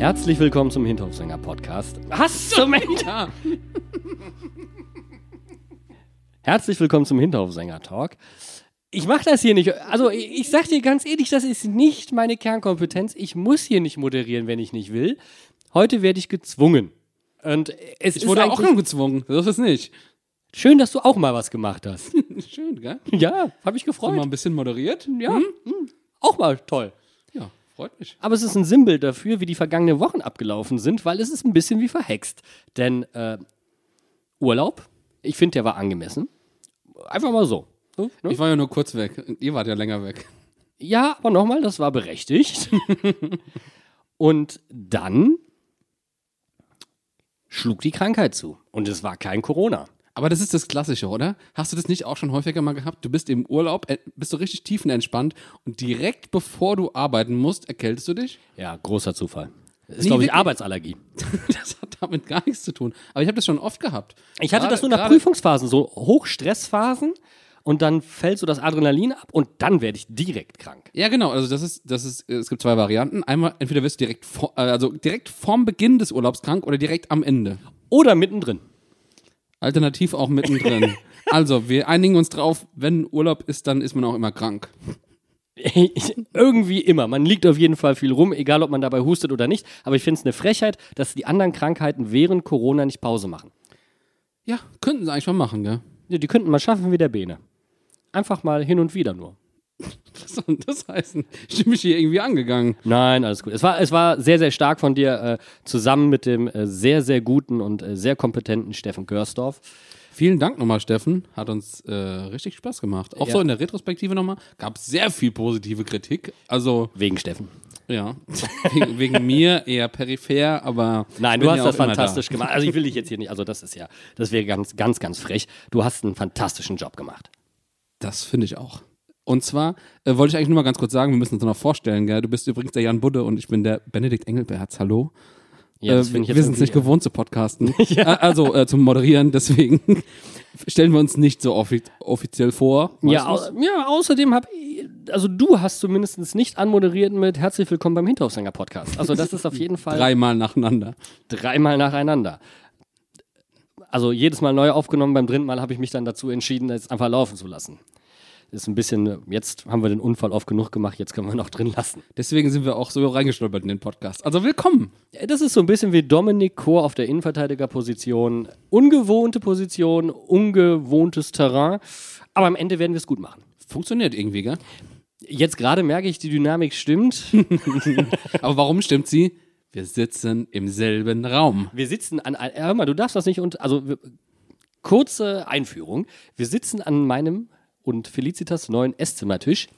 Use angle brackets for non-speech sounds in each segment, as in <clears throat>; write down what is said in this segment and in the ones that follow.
Herzlich willkommen zum Hinterhofsänger Podcast. Was zum Henker? Herzlich willkommen zum Hinterhofsänger Talk. Ich mache das hier nicht. Also ich, ich sag dir ganz ehrlich, das ist nicht meine Kernkompetenz. Ich muss hier nicht moderieren, wenn ich nicht will. Heute werde ich gezwungen. Und es Ich wurde auch schon gezwungen. So ist es nicht. schön, dass du auch mal was gemacht hast. <laughs> Schön, gell? ja, habe ich gefreut. mal ein bisschen moderiert. ja, hm, auch mal toll. Ja, freut mich. Aber es ist ein Sinnbild dafür, wie die vergangenen Wochen abgelaufen sind, weil es ist ein bisschen wie verhext. Denn äh, Urlaub, ich finde, der war angemessen. Einfach mal so. so ne? Ich war ja nur kurz weg. Ihr wart ja länger weg. Ja, aber nochmal, das war berechtigt. <laughs> Und dann schlug die Krankheit zu. Und es war kein Corona. Aber das ist das Klassische, oder? Hast du das nicht auch schon häufiger mal gehabt? Du bist im Urlaub, äh, bist du richtig tiefenentspannt und direkt bevor du arbeiten musst, erkältest du dich? Ja, großer Zufall. Das ist, Nee, glaube ich, wirklich? Arbeitsallergie. <laughs> Das hat damit gar nichts zu tun. Aber ich habe das schon oft gehabt. Ich hatte Gerade- das nur nach Prüfungsphasen, so Hochstressphasen. Und dann fällt so das Adrenalin ab und dann werde ich direkt krank. Ja, genau. Also das ist, das ist, es gibt zwei Varianten. Einmal, entweder wirst du direkt, vor, äh, also direkt vorm Beginn des Urlaubs krank oder direkt am Ende. Oder mittendrin. Alternativ auch mittendrin. <laughs> also, wir einigen uns drauf, wenn Urlaub ist, dann ist man auch immer krank. <laughs> Irgendwie immer. Man liegt auf jeden Fall viel rum, egal ob man dabei hustet oder nicht. Aber ich finde es eine Frechheit, dass die anderen Krankheiten während Corona nicht Pause machen. Ja, könnten sie eigentlich mal machen, gell? Ja, Die könnten mal schaffen wie der Bene. Einfach mal hin und wieder nur. Soll denn das heißen? Ich bin mich hier irgendwie angegangen. Nein, alles gut. Es war, es war sehr, sehr stark von dir, äh, zusammen mit dem äh, sehr, sehr guten und äh, sehr kompetenten Steffen Görsdorf. Vielen Dank nochmal, Steffen. Hat uns äh, richtig Spaß gemacht. Auch Ja. so in der Retrospektive nochmal. Gab sehr viel positive Kritik. Also, Wegen Steffen. ja, wegen, wegen mir eher peripher, aber. Nein, du hast ja das fantastisch gemacht. Also ich will dich jetzt hier nicht, also das ist ja, das wäre ganz, ganz, ganz frech. Du hast einen fantastischen Job gemacht. Da. Das finde ich auch. Und zwar äh, wollte ich eigentlich nur mal ganz kurz sagen, wir müssen uns noch vorstellen, gell? Du bist übrigens der Jan Budde und ich bin der Benedikt Engelberts. Hallo. Ja, äh, wir sind es nicht gewohnt zu podcasten. <laughs> Äh, Also äh, zum Moderieren, deswegen <laughs> stellen wir uns nicht so offi offiziell vor. Ja, au ja, außerdem habe ich, also du hast zumindest nicht anmoderiert mit Herzlich willkommen beim Hinterhofsänger Podcast. Also das ist auf jeden? <laughs> Fall Dreimal nacheinander. dreimal nacheinander. Also jedes Mal neu aufgenommen, beim dritten Mal habe ich mich dann dazu entschieden, es einfach laufen zu lassen. Ist ein bisschen, jetzt haben wir den Unfall oft genug gemacht, jetzt können wir noch drin lassen. Deswegen sind wir auch so reingestolpert in den Podcast. Also willkommen. Das ist so ein bisschen wie Dominik Kor auf der Innenverteidigerposition. Ungewohnte Position, ungewohntes Terrain. Aber am Ende werden wir es gut machen. Funktioniert irgendwie, gell? Jetzt gerade merke ich, die Dynamik stimmt. <laughs> Aber warum stimmt sie? Wir sitzen im selben Raum. Wir sitzen an, hör mal, du darfst das nicht und also kurze Einführung. Wir sitzen an meinem und Felicitas neuen Esszimmertisch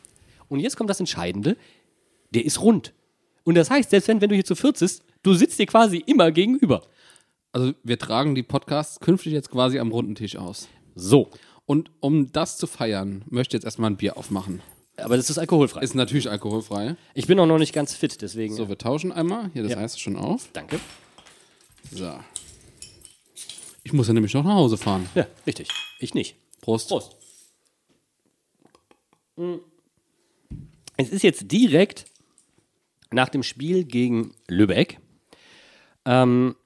und jetzt kommt das Entscheidende. Der ist rund. Und das heißt, selbst wenn, wenn du hier zu viert sitzt, du sitzt dir quasi immer gegenüber. Also wir tragen die Podcasts künftig jetzt quasi am runden Tisch aus. So. Und um das zu feiern, möchte ich jetzt erstmal ein Bier aufmachen. Aber das ist alkoholfrei. Ist natürlich alkoholfrei. Ich bin auch noch nicht ganz fit, deswegen. So, wir tauschen einmal. Hier, das Ja. Ist schon auf. Danke. So. Ich muss ja nämlich noch nach Hause fahren. Ja, richtig. Ich nicht. Prost. Prost. Es ist jetzt direkt nach dem Spiel gegen Lübeck, ähm,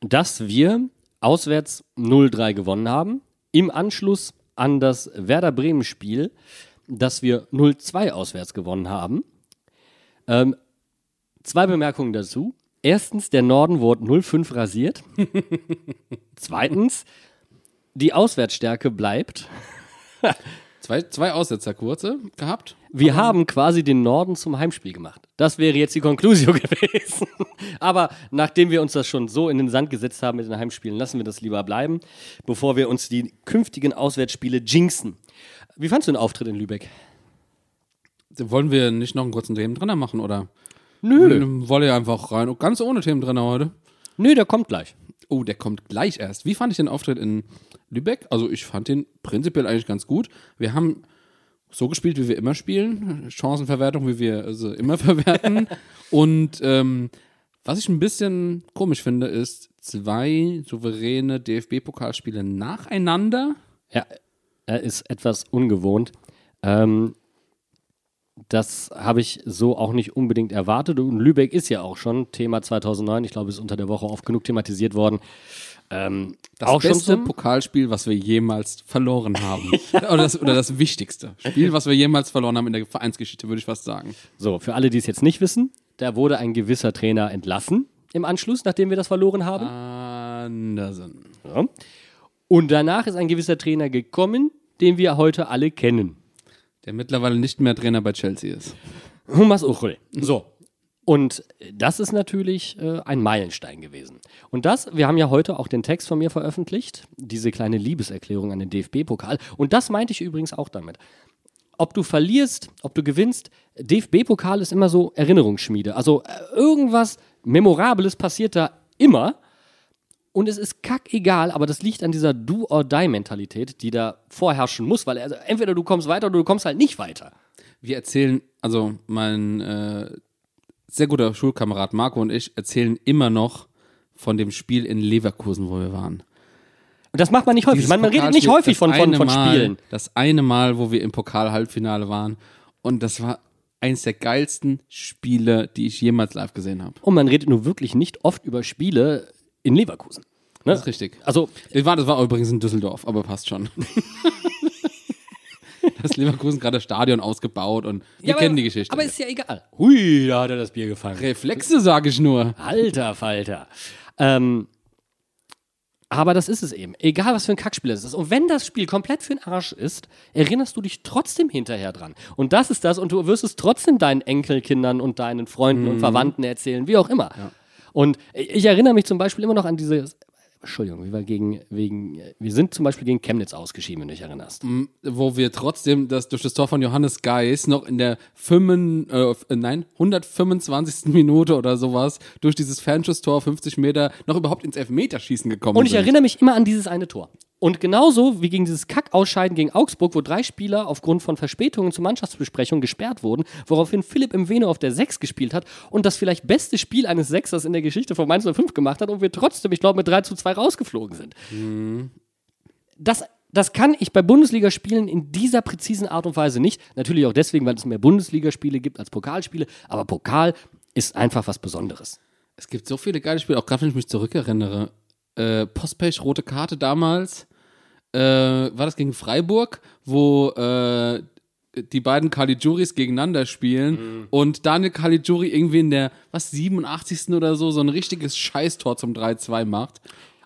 dass wir auswärts 0-3 gewonnen haben. Im Anschluss an das Werder Bremen-Spiel, dass wir 0-2 auswärts gewonnen haben. Ähm, zwei Bemerkungen dazu. Erstens, der Norden wurde 0-5 rasiert. <laughs> Zweitens, die Auswärtsstärke bleibt. Zwei, zwei Aussetzer kurze gehabt. Wir haben quasi den Norden zum Heimspiel gemacht. Das wäre jetzt die Conclusio <laughs> gewesen. Aber nachdem wir uns das schon so in den Sand gesetzt haben mit den Heimspielen, lassen wir das lieber bleiben, bevor wir uns die künftigen Auswärtsspiele jinxen. Wie fandst du den Auftritt in Lübeck? Wollen wir nicht noch einen kurzen Themendrenner machen, oder? Nö. Wolle ja einfach rein. Ganz ohne Themendrenner heute. Nö, der kommt gleich. Oh, der kommt gleich erst. Wie fand ich den Auftritt in Lübeck? Also ich fand den prinzipiell eigentlich ganz gut. Wir haben so gespielt, wie wir immer spielen. Chancenverwertung, wie wir also immer <laughs> verwerten. Und ähm, was ich ein bisschen komisch finde, ist zwei souveräne DFB-Pokalspiele nacheinander. Ja, er ist etwas ungewohnt. Ähm, das habe ich so auch nicht unbedingt erwartet. Und Lübeck ist ja auch schon Thema 2009. Ich glaube, es ist unter der Woche oft genug thematisiert worden. Ähm, Das auch schon beste zum, Pokalspiel, was wir jemals verloren haben. <laughs> <laughs> oder, das, oder das wichtigste Spiel, was wir jemals verloren haben in der Vereinsgeschichte, würde ich fast sagen. So, für alle, die es jetzt nicht wissen, da wurde ein gewisser Trainer entlassen im Anschluss, nachdem wir das verloren haben. Andersen. Ja. Und danach ist ein gewisser Trainer gekommen, den wir heute alle kennen. Der mittlerweile nicht mehr Trainer bei Chelsea ist. Thomas Uchel. So. Und das ist natürlich äh, ein Meilenstein gewesen. Und das, wir haben ja heute auch den Text von mir veröffentlicht, diese kleine Liebeserklärung an den DFB-Pokal. Und das meinte ich übrigens auch damit. Ob du verlierst, ob du gewinnst, DFB-Pokal ist immer so Erinnerungsschmiede. Also äh, irgendwas Memorables passiert da immer. Und es ist kackegal, aber das liegt an dieser Do-or-Die-Mentalität, die da vorherrschen muss, weil also entweder du kommst weiter oder du kommst halt nicht weiter. Wir erzählen, also mein äh, sehr guter Schulkamerad Marco und ich erzählen immer noch von dem Spiel in Leverkusen, wo wir waren. Und das macht man nicht häufig. Man, man redet nicht häufig von, von, von Mal, Spielen. Das eine Mal, wo wir im Pokal-Halbfinale waren. Und das war eins der geilsten Spiele, die ich jemals live gesehen habe. Und man redet nur wirklich nicht oft über Spiele in Leverkusen. Ne? Das ist richtig. Also, Das war, das war übrigens in Düsseldorf, aber passt schon. <laughs> das Leverkusen gerade das Stadion ausgebaut und wir ja, kennen aber, die Geschichte. Aber ist ja egal. Hui, da hat er das Bier gefangen. Reflexe, sage ich nur. Alter Falter. Ähm, aber das ist es eben. Egal, was für ein Kackspiel es ist. Und wenn das Spiel komplett für den Arsch ist, erinnerst du dich trotzdem hinterher dran. Und das ist das. Und du wirst es trotzdem deinen Enkelkindern und deinen Freunden und Verwandten erzählen, wie auch immer. Und ich erinnere mich zum Beispiel immer noch an diese. Entschuldigung, wir gegen, wegen, wir sind zum Beispiel gegen Chemnitz ausgeschieden, wenn du dich erinnerst. Wo wir trotzdem das durch das Tor von Johannes Geis noch in der 5, äh, äh, nein, 125. Minute oder sowas durch dieses Fernschusstor 50 Meter noch überhaupt ins Elfmeterschießen gekommen Und ich sind. erinnere mich immer an dieses eine Tor. Und genauso wie gegen dieses Kackausscheiden gegen Augsburg, wo drei Spieler aufgrund von Verspätungen zur Mannschaftsbesprechung gesperrt wurden, woraufhin Philipp im Veno auf der 6 gespielt hat und das vielleicht beste Spiel eines Sechsers in der Geschichte von Mainz 05 gemacht hat und wir trotzdem, ich glaube, mit 3 zu 2 rausgeflogen sind. Das, das kann ich bei Bundesligaspielen in dieser präzisen Art und Weise nicht. Natürlich auch deswegen, weil es mehr Bundesligaspiele gibt als Pokalspiele, aber Pokal ist einfach was Besonderes. Es gibt so viele geile Spiele, auch gerade wenn ich mich zurückerinnere. Äh, Postpech, rote Karte damals. Äh, war das gegen Freiburg, wo äh, die beiden Caligiuris gegeneinander spielen und Daniel Caligiuri irgendwie in der, was, 87. oder so, so ein richtiges Scheißtor zum 3-2 macht.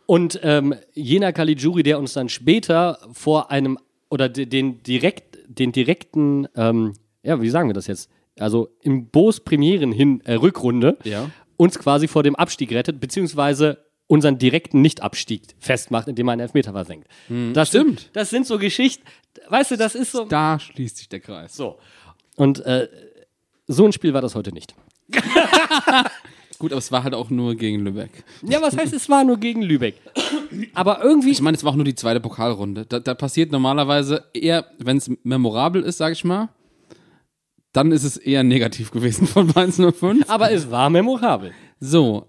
Und ähm, jener Caligiuri, der uns dann später vor einem oder de- den direkt den direkten, ähm, ja, wie sagen wir das jetzt? Also im Boos Premieren hin äh, Rückrunde Ja. uns quasi vor dem Abstieg rettet, beziehungsweise unseren direkten Nicht-Abstieg festmacht, indem er einen Elfmeter versenkt. das stimmt. Sind, das sind so Geschichten, weißt du, das ist so. Da schließt sich der Kreis. So. Und äh, so ein Spiel war das heute nicht. <laughs> Gut, aber es war halt auch nur gegen Lübeck. Ja, was heißt, es war nur gegen Lübeck. Aber irgendwie. Ich meine, es war auch nur die zweite Pokalrunde. Da, da passiert normalerweise eher, wenn es memorabel ist, sag ich mal, dann ist es eher negativ gewesen von Mainz 05. aber es war memorabel. So,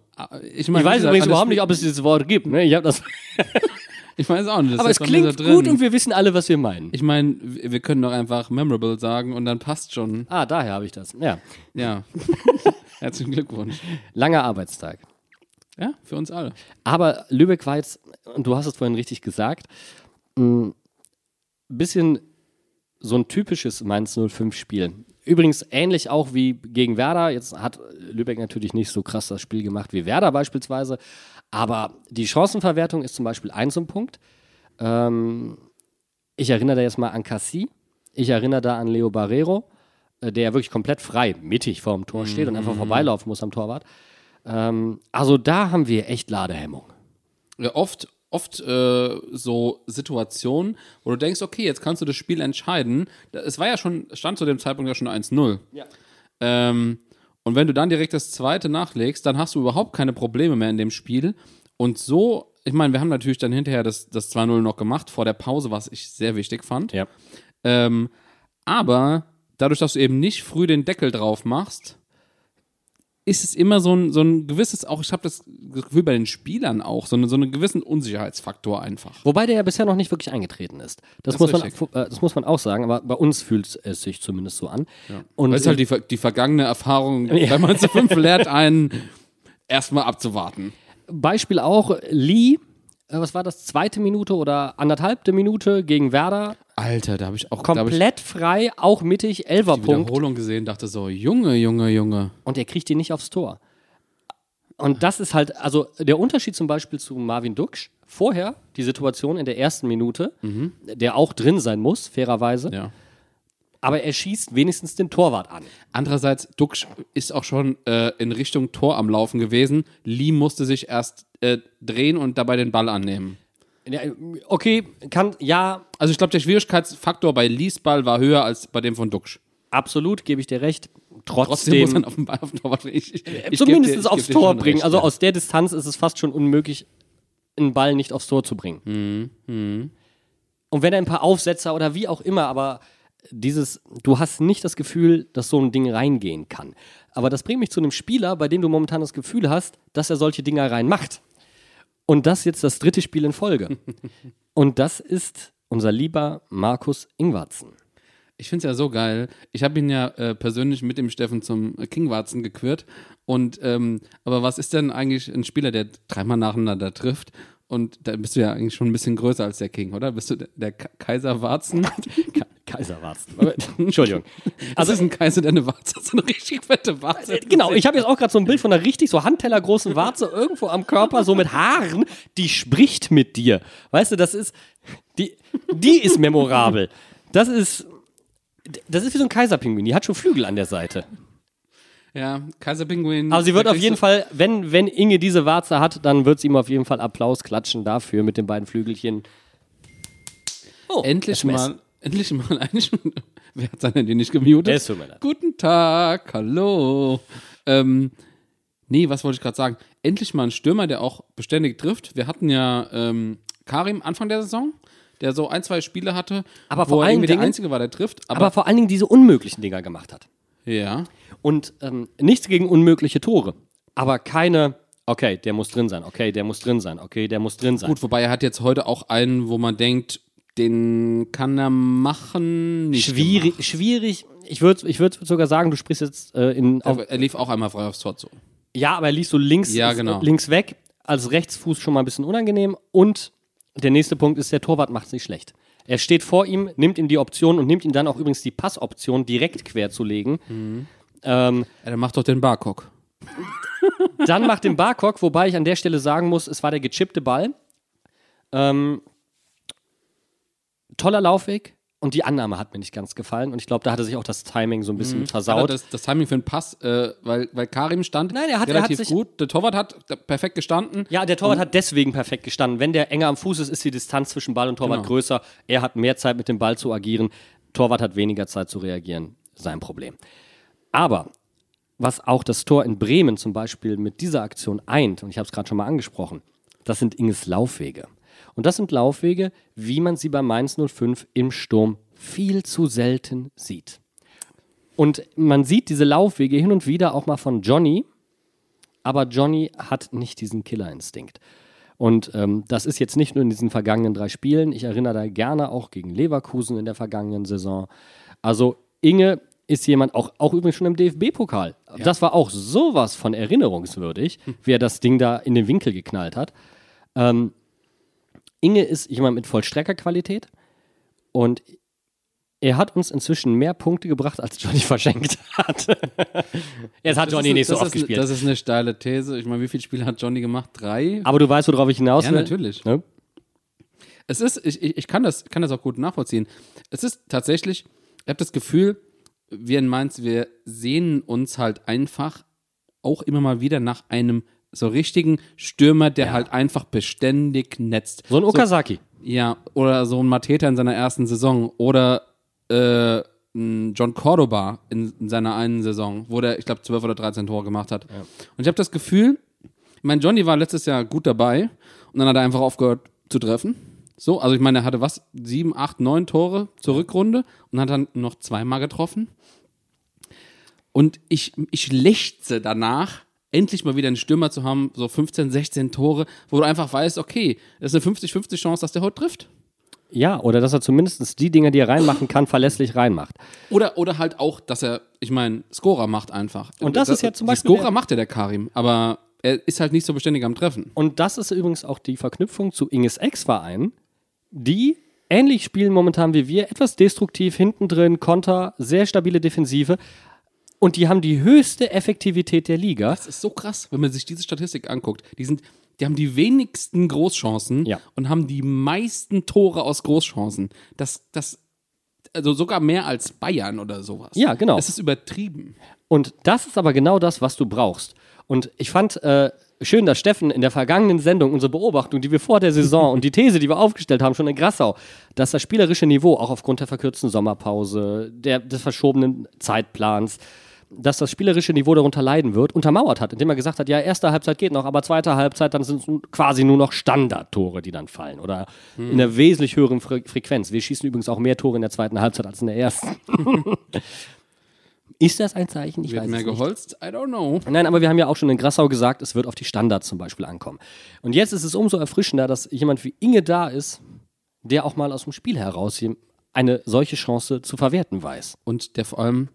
ich meine, Ich weiß übrigens überhaupt nicht, ob es dieses Wort gibt. Ne? Ich hab das, <laughs> Ich weiß auch nicht. aber es klingt gut und wir wissen alle, was wir meinen. Ich meine, wir wir können doch einfach memorable sagen und dann passt schon. Ah, daher habe ich das. Ja. Ja. <laughs> Herzlichen Glückwunsch. Langer Arbeitstag. Ja, für uns alle. Aber Lübeck war jetzt, und du hast es vorhin richtig gesagt, ein bisschen so ein typisches Mainz 05-Spiel. Übrigens ähnlich auch wie gegen Werder. Jetzt hat Lübeck natürlich nicht so krass das Spiel gemacht wie Werder beispielsweise. Aber die Chancenverwertung ist zum Beispiel ein so ein Punkt. Ähm, ich erinnere da jetzt mal an Cassie. Ich erinnere da an Leo Barrero, äh, der ja wirklich komplett frei mittig vorm Tor steht und einfach vorbeilaufen muss am Torwart. Ähm, also da haben wir echt Ladehemmung. Ja, oft oft äh, so Situationen, wo du denkst, okay, jetzt kannst du das Spiel entscheiden. Es war ja schon, stand zu dem Zeitpunkt ja schon 1-0. Ja. Ähm, und wenn du dann direkt das zweite nachlegst, dann hast du überhaupt keine Probleme mehr in dem Spiel. Und so, ich meine, wir haben natürlich dann hinterher das, das 2-0 noch gemacht, vor der Pause, was ich sehr wichtig fand. Ja. Ähm, aber dadurch, dass du eben nicht früh den Deckel drauf machst, ist es immer so ein, so ein gewisses, auch ich habe das Gefühl bei den Spielern auch, so, eine, so einen gewissen Unsicherheitsfaktor einfach. Wobei der ja bisher noch nicht wirklich eingetreten ist. Das, Das muss, ist man, äh, das muss man auch sagen, aber bei uns fühlt es sich zumindest so an. Und Das ist halt die, die vergangene Erfahrung, Ja. wenn man zu fünf lernt, einen erstmal abzuwarten. Beispiel auch Lee, äh, was war das, zweite Minute oder anderthalbte Minute gegen Werder, Alter, da habe ich auch hab ich komplett frei, auch mittig, die Elferpunkt Wiederholung gesehen, dachte so, Junge, Junge, Junge. und er kriegt ihn nicht aufs Tor. Und das ist halt, also der Unterschied zum Beispiel zu Marvin Duksch, vorher die Situation in der ersten Minute, der auch drin sein muss, fairerweise, Ja. aber er schießt wenigstens den Torwart an. Andererseits, Duxch ist auch schon äh, in Richtung Tor am Laufen gewesen. Lee musste sich erst äh, drehen und dabei den Ball annehmen. Okay, kann, ja, Also ich glaube, der Schwierigkeitsfaktor bei Lees Ball war höher als bei dem von Duxch. absolut, gebe ich dir recht. Trotzdem muss Trotzdem, man auf den Ball auf den Torwart ich, ich, ich zumindest dir- aufs Tor bringen. recht, also ja. aus der Distanz ist es fast schon unmöglich, einen Ball nicht aufs Tor zu bringen. Mhm, Und wenn er ein paar Aufsetzer oder wie auch immer, aber dieses, du hast nicht das Gefühl, dass so ein Ding reingehen kann. Aber das bringt mich zu einem Spieler, bei dem du momentan das Gefühl hast, dass er solche Dinger reinmacht. Und das jetzt das dritte Spiel in Folge. <laughs> Und das ist unser lieber Markus Ingwarzen. Ich finde es ja so geil. Ich habe ihn ja äh, persönlich mit dem Steffen zum Kingwarzen gequirlt. Und ähm, aber was ist denn eigentlich ein Spieler, der dreimal nacheinander trifft? Und da bist du ja eigentlich schon ein bisschen größer als der King, oder? Bist du der, der Ka- Kaiser Warzen? <laughs> Ka Kaiserwarzen. Entschuldigung. Also ist ein Kaiser, der eine Warze hat, so eine richtig fette Warze. Genau, ich habe jetzt auch gerade so ein Bild von einer richtig so handtellergroßen Warze irgendwo am Körper, so mit Haaren, die spricht mit dir. Weißt du, das ist, die, die ist memorabel. Das ist, das ist wie so ein Kaiserpinguin, die hat schon Flügel an der Seite. Ja, Kaiserpinguin. Aber sie wird auf jeden du- Fall, wenn, wenn Inge diese Warze hat, dann wird sie ihm auf jeden Fall Applaus klatschen dafür mit den beiden Flügelchen. Oh, Endlich SMS. mal, endlich mal eigentlich. <laughs> Wer hat seine die nicht gemutet? Tut mir leid. Guten Tag, hallo. Ähm, nee, was wollte ich gerade sagen? Endlich mal ein Stürmer, der auch beständig trifft. Wir hatten ja ähm, Karim Anfang der Saison, der so ein, zwei Spiele hatte, Aber wo vor er allen irgendwie der Dingen- Einzige war, der trifft. Aber, Aber vor allen Dingen diese unmöglichen Dinger gemacht hat. Ja, Und ähm, nichts gegen unmögliche Tore. Aber keine, okay, der muss drin sein, okay, der muss drin sein, okay, der muss drin sein. gut, wobei er hat jetzt heute auch einen, wo man denkt, den kann er machen. Schwierig, schwierig. Ich würde ich würd sogar sagen, du sprichst jetzt äh, in. Auf, gemacht. Er lief auch einmal frei aufs Tor zu. ja, aber er liest so links, Ja, genau. links weg. Als Rechtsfuß schon mal ein bisschen unangenehm. Und der nächste Punkt ist, der Torwart macht es nicht schlecht. Er steht vor ihm, nimmt ihm die Option und nimmt ihm dann auch übrigens die Passoption direkt quer zu legen. Mhm. Ähm, Ja, der macht doch den Barcock. Dann macht den Barcock, wobei ich an der Stelle sagen muss, es war der gechippte Ball. Ähm, toller Laufweg und die Annahme hat mir nicht ganz gefallen und ich glaube, da hatte sich auch das Timing so ein bisschen er versaut. das, das Timing für den Pass, äh, weil, weil Karim stand Nein, er hat- er hat relativ gut. Der Torwart hat perfekt gestanden. ja, der Torwart hat deswegen perfekt gestanden. Wenn der enger am Fuß ist, ist die Distanz zwischen Ball und Torwart Genau. größer. Er hat mehr Zeit mit dem Ball zu agieren. Torwart hat weniger Zeit zu reagieren. Sein Problem. Aber was auch das Tor in Bremen zum Beispiel mit dieser Aktion eint, und ich habe es gerade schon mal angesprochen, das sind Inges Laufwege. Und das sind Laufwege, wie man sie bei Mainz 05 im Sturm viel zu selten sieht. Und man sieht diese Laufwege hin und wieder auch mal von Johnny, aber Johnny hat nicht diesen Killerinstinkt. Und ähm, das ist jetzt nicht nur in diesen vergangenen drei Spielen. Ich erinnere da gerne auch gegen Leverkusen in der vergangenen Saison. Also Inge ist jemand, auch, auch übrigens schon im DFB-Pokal. Das war auch sowas von erinnerungswürdig, wie er das Ding da in den Winkel geknallt hat. Ähm, Inge ist jemand mit Vollstreckerqualität und er hat uns inzwischen mehr Punkte gebracht, als Johnny <laughs> verschenkt hat. Jetzt hat Das Johnny ist- nicht so das oft ist, gespielt. Das ist eine steile These. Ich meine, wie viele Spiele hat Johnny gemacht? Drei? Aber du weißt, worauf ich hinaus Ja, will. natürlich. Ne? Es ist, ich, ich, ich kann, das, kann das auch gut nachvollziehen. Es ist tatsächlich, ich habe das Gefühl, wir in Mainz, wir sehnen uns halt einfach auch immer mal wieder nach einem so richtigen Stürmer, der halt einfach beständig netzt. So ein Okazaki. Ja, oder so ein Mateta in seiner ersten Saison oder äh, John Cordoba in, in seiner einen Saison, wo der, ich glaube, 12 oder 13 Tore gemacht hat. Und ich habe das Gefühl, ich meine, Johnny war letztes Jahr gut dabei und dann hat er einfach aufgehört zu treffen. So, also ich meine, er hatte was, sieben, acht, neun Tore zur Rückrunde und hat dann noch zweimal getroffen. Und ich, ich lechze danach, endlich mal wieder einen Stürmer zu haben, so 15, 16 Tore, wo du einfach weißt, okay, das ist eine 50-50 Chance, dass der heute trifft. Ja, oder dass er zumindest die Dinge, die er reinmachen kann, verlässlich reinmacht. Oder, oder halt auch, dass er, ich meine, Scorer macht einfach. Und das ist ja zum Beispiel Scorer macht ja der Karim, aber er ist halt nicht so beständig am Treffen. Und das ist übrigens auch die Verknüpfung zu Inges Ex-Verein, die ähnlich spielen momentan wie wir, etwas destruktiv, hinten drin, Konter, sehr stabile Defensive. Und die haben die höchste Effektivität der Liga. Das ist so krass, wenn man sich diese Statistik anguckt. Die sind, die haben die wenigsten Großchancen Ja. und haben die meisten Tore aus Großchancen. Das, das, also sogar mehr als Bayern oder sowas. Ja, genau. Das ist übertrieben. Und das ist aber genau das, was du brauchst. Und ich fand äh, schön, dass Steffen in der vergangenen Sendung unsere Beobachtung, die wir vor der Saison und die These, die wir aufgestellt haben, schon in Grassau, dass das spielerische Niveau auch aufgrund der verkürzten Sommerpause, der, des verschobenen Zeitplans, dass das spielerische Niveau darunter leiden wird, untermauert hat, indem er gesagt hat, ja, erste Halbzeit geht noch, aber zweite Halbzeit, dann sind es quasi nur noch Standardtore, die dann fallen oder in einer wesentlich höheren Fre Frequenz. Wir schießen übrigens auch mehr Tore in der zweiten Halbzeit als in der ersten. <laughs> Ist das ein Zeichen? Ich Wird weiß mehr es nicht. geholzt? I don't know. Nein, aber wir haben ja auch schon in Grassau gesagt, es wird auf die Standards zum Beispiel ankommen. Und jetzt ist es umso erfrischender, dass jemand wie Inge da ist, der auch mal aus dem Spiel heraus eine solche Chance zu verwerten weiß. Und der vor allem,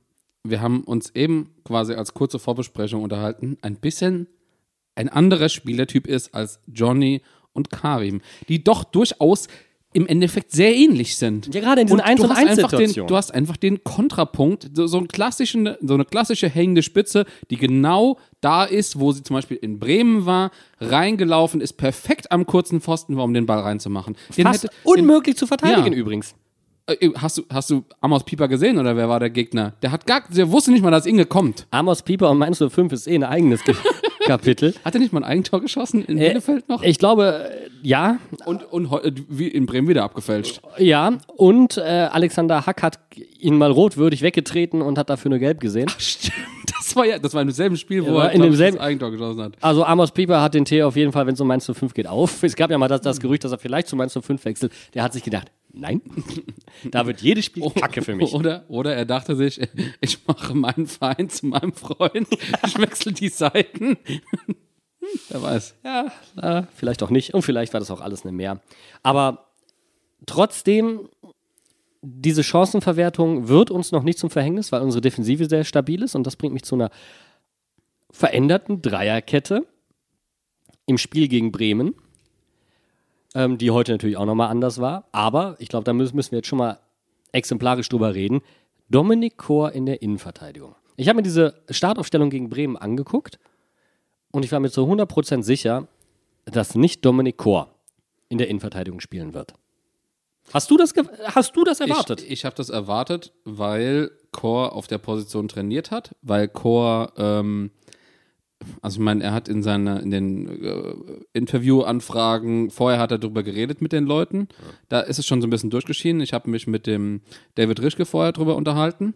wir haben uns eben quasi als kurze Vorbesprechung unterhalten, ein bisschen ein anderer Spielertyp ist als Johnny und Karim, die doch durchaus im Endeffekt sehr ähnlich sind. Ja, gerade in diesen Und Eins- du und hast einfach den. Du hast einfach den Kontrapunkt, so, so, einen klassischen, so eine klassische hängende Spitze, die genau da ist, wo sie zum Beispiel in Bremen war, reingelaufen ist, perfekt am kurzen Pfosten war, um den Ball reinzumachen. Den Fast hätte- unmöglich zu verteidigen Ja. übrigens. Äh, Hast du, hast du Amos Pieper gesehen oder wer war der Gegner? Der hat gar, der wusste nicht mal, dass Inge kommt. Amos Pieper und Mainz 05 ist eh ein eigenes Ge- <laughs> Kapitel. Hat er nicht mal ein Eigentor geschossen in Äh, Bielefeld noch? Ich glaube, äh, ja, Und, und äh, wie in Bremen wieder abgefälscht. ja. Und äh, Alexander Hack hat ihn mal rotwürdig weggetreten und hat dafür nur gelb gesehen. Stimmt, das war ja, das war in demselben Spiel, wo war er in demselben- das Eigentor geschossen hat. Also Amos Pieper hat den Tee auf jeden Fall, wenn es um Mainz 05 geht, auf. Es gab ja mal das, das Gerücht, dass er vielleicht zu Mainz 05 wechselt. Der hat sich gedacht, nein, <laughs> da wird jedes Spiel Kacke für mich. Oder, oder er dachte sich, <laughs> ich mache meinen Verein zu meinem Freund, <laughs> ich wechsle die Seiten. Wer weiß. Ja, vielleicht auch nicht. Und vielleicht war das auch alles eine Mehr. Aber trotzdem, diese Chancenverwertung wird uns noch nicht zum Verhängnis, weil unsere Defensive sehr stabil ist. Und das bringt mich zu einer veränderten Dreierkette im Spiel gegen Bremen, ähm, die heute natürlich auch nochmal anders war. Aber ich glaube, da müssen, müssen wir jetzt schon mal exemplarisch drüber reden. Dominik Kor in der Innenverteidigung. Ich habe mir diese Startaufstellung gegen Bremen angeguckt und ich war mir zu 100% sicher, dass nicht Dominik Kor in der Innenverteidigung spielen wird. Hast du das, ge- hast du das erwartet? Ich, ich habe das erwartet, weil Chor auf der Position trainiert hat, weil Chor, ähm, also ich meine, er hat in seiner, in den äh, Interviewanfragen, vorher hat er darüber geredet mit den Leuten. Da ist es schon so ein bisschen durchgeschieden. Ich habe mich mit dem David Rischke vorher drüber unterhalten.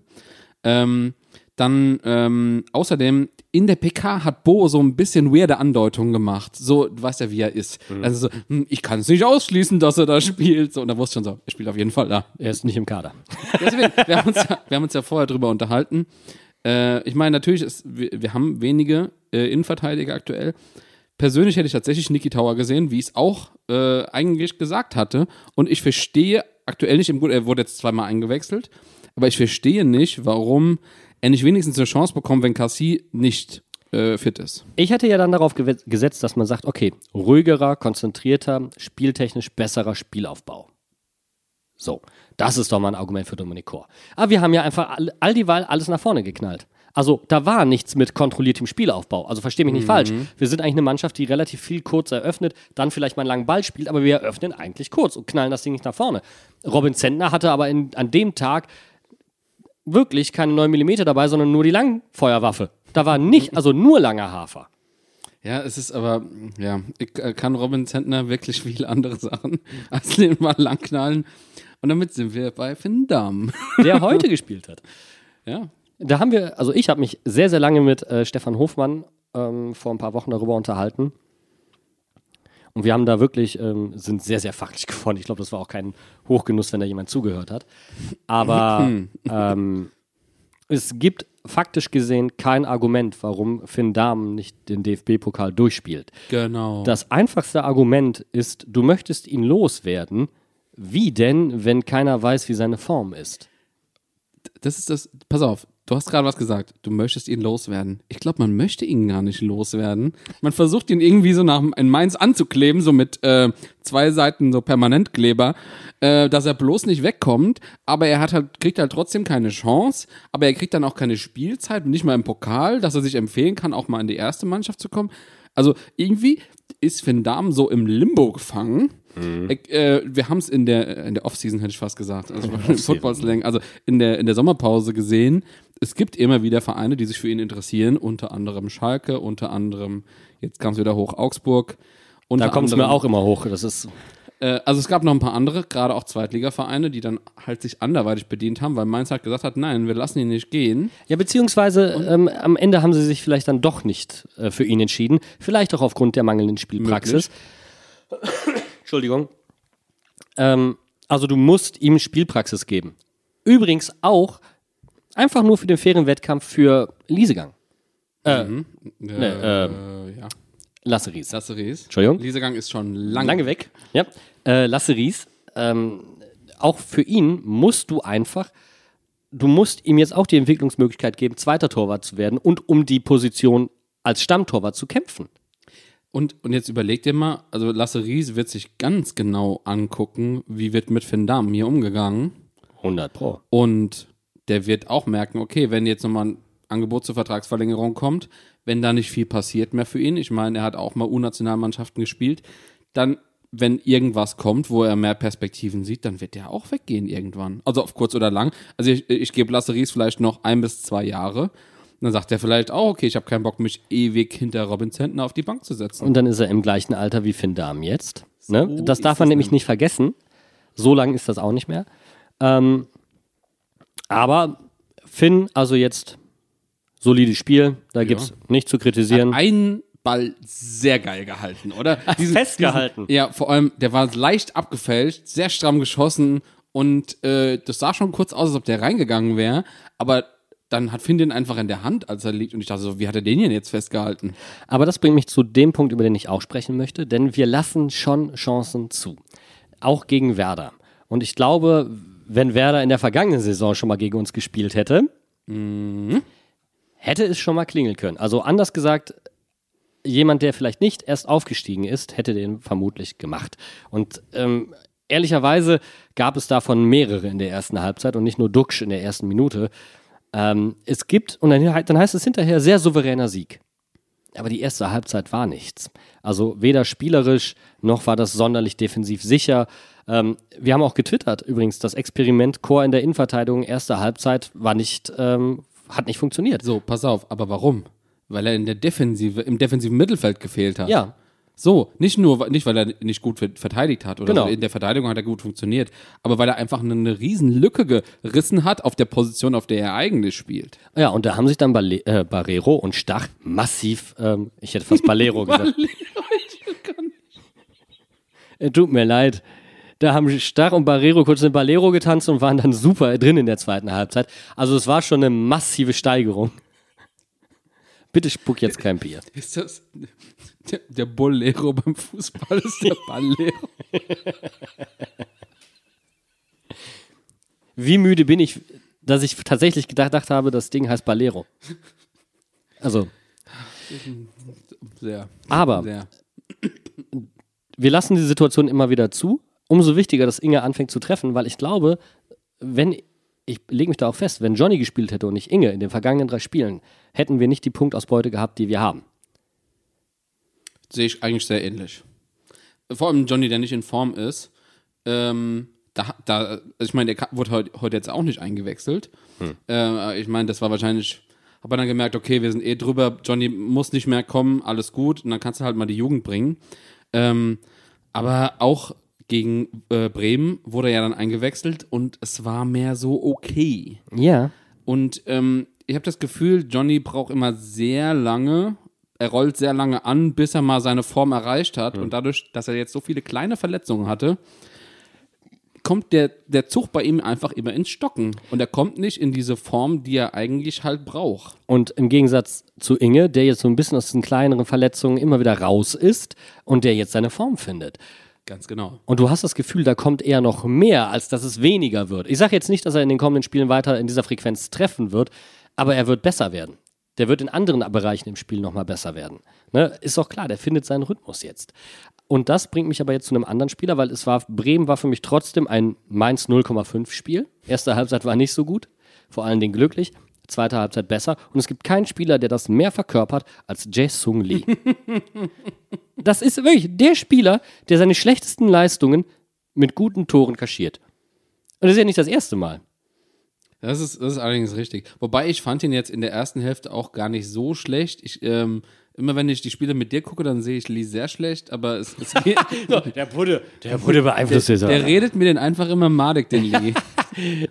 Ähm, dann ähm, außerdem in der PK hat Bo so ein bisschen weirde Andeutungen gemacht. So, du weißt ja, wie er ist. Also so, hm, ich kann es nicht ausschließen, dass er da spielt. So, und da wusste ich schon so, er spielt auf jeden Fall da. er ist nicht im Kader. <laughs> Deswegen, wir, haben uns ja, wir haben uns ja vorher drüber unterhalten. Äh, ich meine, natürlich, ist, wir, wir haben wenige äh, Innenverteidiger aktuell. Persönlich hätte ich tatsächlich Niki Tower gesehen, wie ich es auch äh, eigentlich gesagt hatte. Und ich verstehe aktuell nicht, im er wurde jetzt zweimal eingewechselt, aber ich verstehe nicht, warum er nicht wenigstens eine Chance bekommt, wenn Cassie nicht äh, fit ist. Ich hätte ja dann darauf gesetzt, dass man sagt, okay, ruhigerer, konzentrierter, spieltechnisch besserer Spielaufbau. So, das ist doch mal ein Argument für Dominik Kor. Aber wir haben ja einfach all, all dieweil alles nach vorne geknallt. Also da war nichts mit kontrolliertem Spielaufbau. Also verstehe mich nicht falsch. Wir sind eigentlich eine Mannschaft, die relativ viel kurz eröffnet, dann vielleicht mal einen langen Ball spielt, aber wir eröffnen eigentlich kurz und knallen das Ding nicht nach vorne. Robin Zentner hatte aber in, an dem Tag wirklich keine 9 mm dabei, sondern nur die Langfeuerwaffe. Da war nicht, also nur langer Hafer. Ja, es ist aber, ja, ich äh, kann Robin Zentner wirklich viele andere Sachen <laughs> als den mal langknallen. Und damit sind wir bei Finn Damm. <laughs> Der heute gespielt hat. Ja, Da haben wir, also ich habe mich sehr, sehr lange mit äh, Stefan Hofmann ähm, vor ein paar Wochen darüber unterhalten. Und wir haben da wirklich, ähm, sind sehr, sehr fachlich <laughs> geworden. Ich glaube, das war auch kein Hochgenuss, wenn da jemand zugehört hat. Aber <laughs> ähm, es gibt faktisch gesehen kein Argument, warum Finn Dahmen nicht den DFB-Pokal durchspielt. genau. Das einfachste Argument ist, du möchtest ihn loswerden. Wie denn, wenn keiner weiß, wie seine Form ist? das ist das, pass auf, du hast gerade was gesagt, du möchtest ihn loswerden. Ich glaube, man möchte ihn gar nicht loswerden. Man versucht ihn irgendwie so nach in Mainz anzukleben, so mit äh, zwei Seiten so Permanentkleber, äh, dass er bloß nicht wegkommt, aber er hat halt, kriegt halt trotzdem keine Chance, aber er kriegt dann auch keine Spielzeit, nicht mal im Pokal, dass er sich empfehlen kann, auch mal in die erste Mannschaft zu kommen. Also irgendwie ist Finn Dahm so im Limbo gefangen. Ich, äh, wir haben es in der, in der Offseason, hätte ich fast gesagt, also im Football-Slang, also in der, in der Sommerpause gesehen. Es gibt immer wieder Vereine, die sich für ihn interessieren, unter anderem Schalke, unter anderem, jetzt kam es wieder hoch, Augsburg. Da kommt es mir auch immer hoch. Das ist äh, also es gab noch ein paar andere, gerade auch Zweitligavereine, die dann halt sich anderweitig bedient haben, weil Mainz halt gesagt hat, nein, wir lassen ihn nicht gehen. Ja, beziehungsweise ähm, am Ende haben sie sich vielleicht dann doch nicht äh, für ihn entschieden. Vielleicht auch aufgrund der mangelnden Spielpraxis. Entschuldigung. Ähm, also du musst ihm Spielpraxis geben. Übrigens auch einfach nur für den fairen Wettkampf für Liesegang. Äh, Äh, ähm, ja. Lasse Ries. Lasse Ries. Entschuldigung? Liesegang ist schon lange, Lange weg. Ja. Äh, Lasse Ries. Ähm, auch für ihn musst du einfach, du musst ihm jetzt auch die Entwicklungsmöglichkeit geben, zweiter Torwart zu werden und um die Position als Stammtorwart zu kämpfen. Und, und jetzt überleg dir mal, also Lasse Ries wird sich ganz genau angucken, wie wird mit Finn Damm hier umgegangen. 100 Pro. Und der wird auch merken, okay, wenn jetzt nochmal ein Angebot zur Vertragsverlängerung kommt, wenn da nicht viel passiert mehr für ihn, ich meine, er hat auch mal U-Nationalmannschaften gespielt, dann, wenn irgendwas kommt, wo er mehr Perspektiven sieht, dann wird der auch weggehen irgendwann. Also auf kurz oder lang. Also ich, ich gebe Lasse Ries vielleicht noch ein bis zwei Jahre. Dann sagt er vielleicht auch, okay, ich habe keinen Bock, mich ewig hinter Robin Zentner auf die Bank zu setzen. Und dann ist er im gleichen Alter wie Finn Dahm jetzt. Ne? So das darf man nämlich nicht vergessen. So lang ist das auch nicht mehr. Ähm, aber Finn, also jetzt solides Spiel, da gibt es nichts zu kritisieren. einen Ball sehr geil gehalten, oder? <laughs> Festgehalten. Diesen, ja, vor allem, der war leicht abgefälscht, sehr stramm geschossen und äh, das sah schon kurz aus, als ob der reingegangen wäre, aber dann hat Finn den einfach in der Hand, als er liegt und ich dachte so, wie hat er den denn jetzt festgehalten? Aber das bringt mich zu dem Punkt, über den ich auch sprechen möchte, denn wir lassen schon Chancen zu. Auch gegen Werder. Und ich glaube, wenn Werder in der vergangenen Saison schon mal gegen uns gespielt hätte, hätte es schon mal klingeln können. Also anders gesagt, jemand, der vielleicht nicht erst aufgestiegen ist, hätte den vermutlich gemacht. Und ähm, ehrlicherweise gab es davon mehrere in der ersten Halbzeit und nicht nur Duxch in der ersten Minute. Ähm, es gibt, und dann, dann heißt es hinterher sehr souveräner Sieg. Aber die erste Halbzeit war nichts. Also weder spielerisch noch war das sonderlich defensiv sicher. Ähm, wir haben auch getwittert übrigens, das Experiment Chor in der Innenverteidigung erste Halbzeit war nicht, ähm, hat nicht funktioniert. So, pass auf, aber warum? Weil er in der Defensive, im defensiven Mittelfeld gefehlt hat. Ja. So, nicht nur, nicht weil er nicht gut ver- verteidigt hat oder Genau. so, in der Verteidigung hat er gut funktioniert, aber weil er einfach eine, eine riesen Lücke gerissen hat auf der Position, auf der er eigentlich spielt. Ja, und da haben sich dann Bale äh, Barrero und Stach massiv, ähm, ich hätte fast Balero <laughs> gesagt. Äh, Tut mir leid. Da haben Stach und Barrero kurz eine Balero getanzt und waren dann super drin in der zweiten Halbzeit. Also es war schon eine massive Steigerung. Bitte spuck jetzt kein Bier. Ist das der, der Bolero beim Fußball ist der Ballero? Wie müde bin ich, dass ich tatsächlich gedacht, gedacht habe, das Ding heißt Balero. Also, Sehr. aber Sehr. wir lassen die Situation immer wieder zu. Umso wichtiger, dass Inge anfängt zu treffen, weil ich glaube, wenn, ich lege mich da auch fest, wenn Johnny gespielt hätte und nicht Inge in den vergangenen drei Spielen, hätten wir nicht die Punktausbeute gehabt, die wir haben. Sehe ich eigentlich sehr ähnlich. Vor allem Johnny, der nicht in Form ist. Ähm, da, da, also ich meine, der wurde heute, heute jetzt auch nicht eingewechselt. Äh, ich meine, das war wahrscheinlich Habe dann gemerkt, okay, wir sind eh drüber, Johnny muss nicht mehr kommen, alles gut. Und dann kannst du halt mal die Jugend bringen. Ähm, aber auch gegen äh, Bremen wurde er ja dann eingewechselt und es war mehr so okay. Ja. Und ähm, ich habe das Gefühl, Johnny braucht immer sehr lange, er rollt sehr lange an, bis er mal seine Form erreicht hat. Und dadurch, dass er jetzt so viele kleine Verletzungen hatte, kommt der, der Zug bei ihm einfach immer ins Stocken. Und er kommt nicht in diese Form, die er eigentlich halt braucht. Und im Gegensatz zu Inge, der jetzt so ein bisschen aus diesen kleineren Verletzungen immer wieder raus ist und der jetzt seine Form findet. Ganz genau. Und du hast das Gefühl, da kommt eher noch mehr, als dass es weniger wird. Ich sage jetzt nicht, dass er in den kommenden Spielen weiter in dieser Frequenz treffen wird, aber er wird besser werden. Der wird in anderen Bereichen im Spiel nochmal besser werden. Ne? Ist doch klar, der findet seinen Rhythmus jetzt. Und das bringt mich aber jetzt zu einem anderen Spieler, weil es war, Bremen war für mich trotzdem ein Mainz 0,5 Spiel. Erste Halbzeit war nicht so gut, vor allen Dingen glücklich. Zweite Halbzeit besser. Und es gibt keinen Spieler, der das mehr verkörpert als Jae Sung Lee. <laughs> das ist wirklich der Spieler, der seine schlechtesten Leistungen mit guten Toren kaschiert. Und das ist ja nicht das erste Mal. Das ist, das ist allerdings richtig. Wobei ich fand ihn jetzt in der ersten Hälfte auch gar nicht so schlecht. Ich, ähm, immer wenn ich die Spiele mit dir gucke, dann sehe ich Lee sehr schlecht, aber es, es <laughs> geht. Der Budde, der Budde beeinflusst der, der redet mir den einfach immer madig, den Lee. <laughs>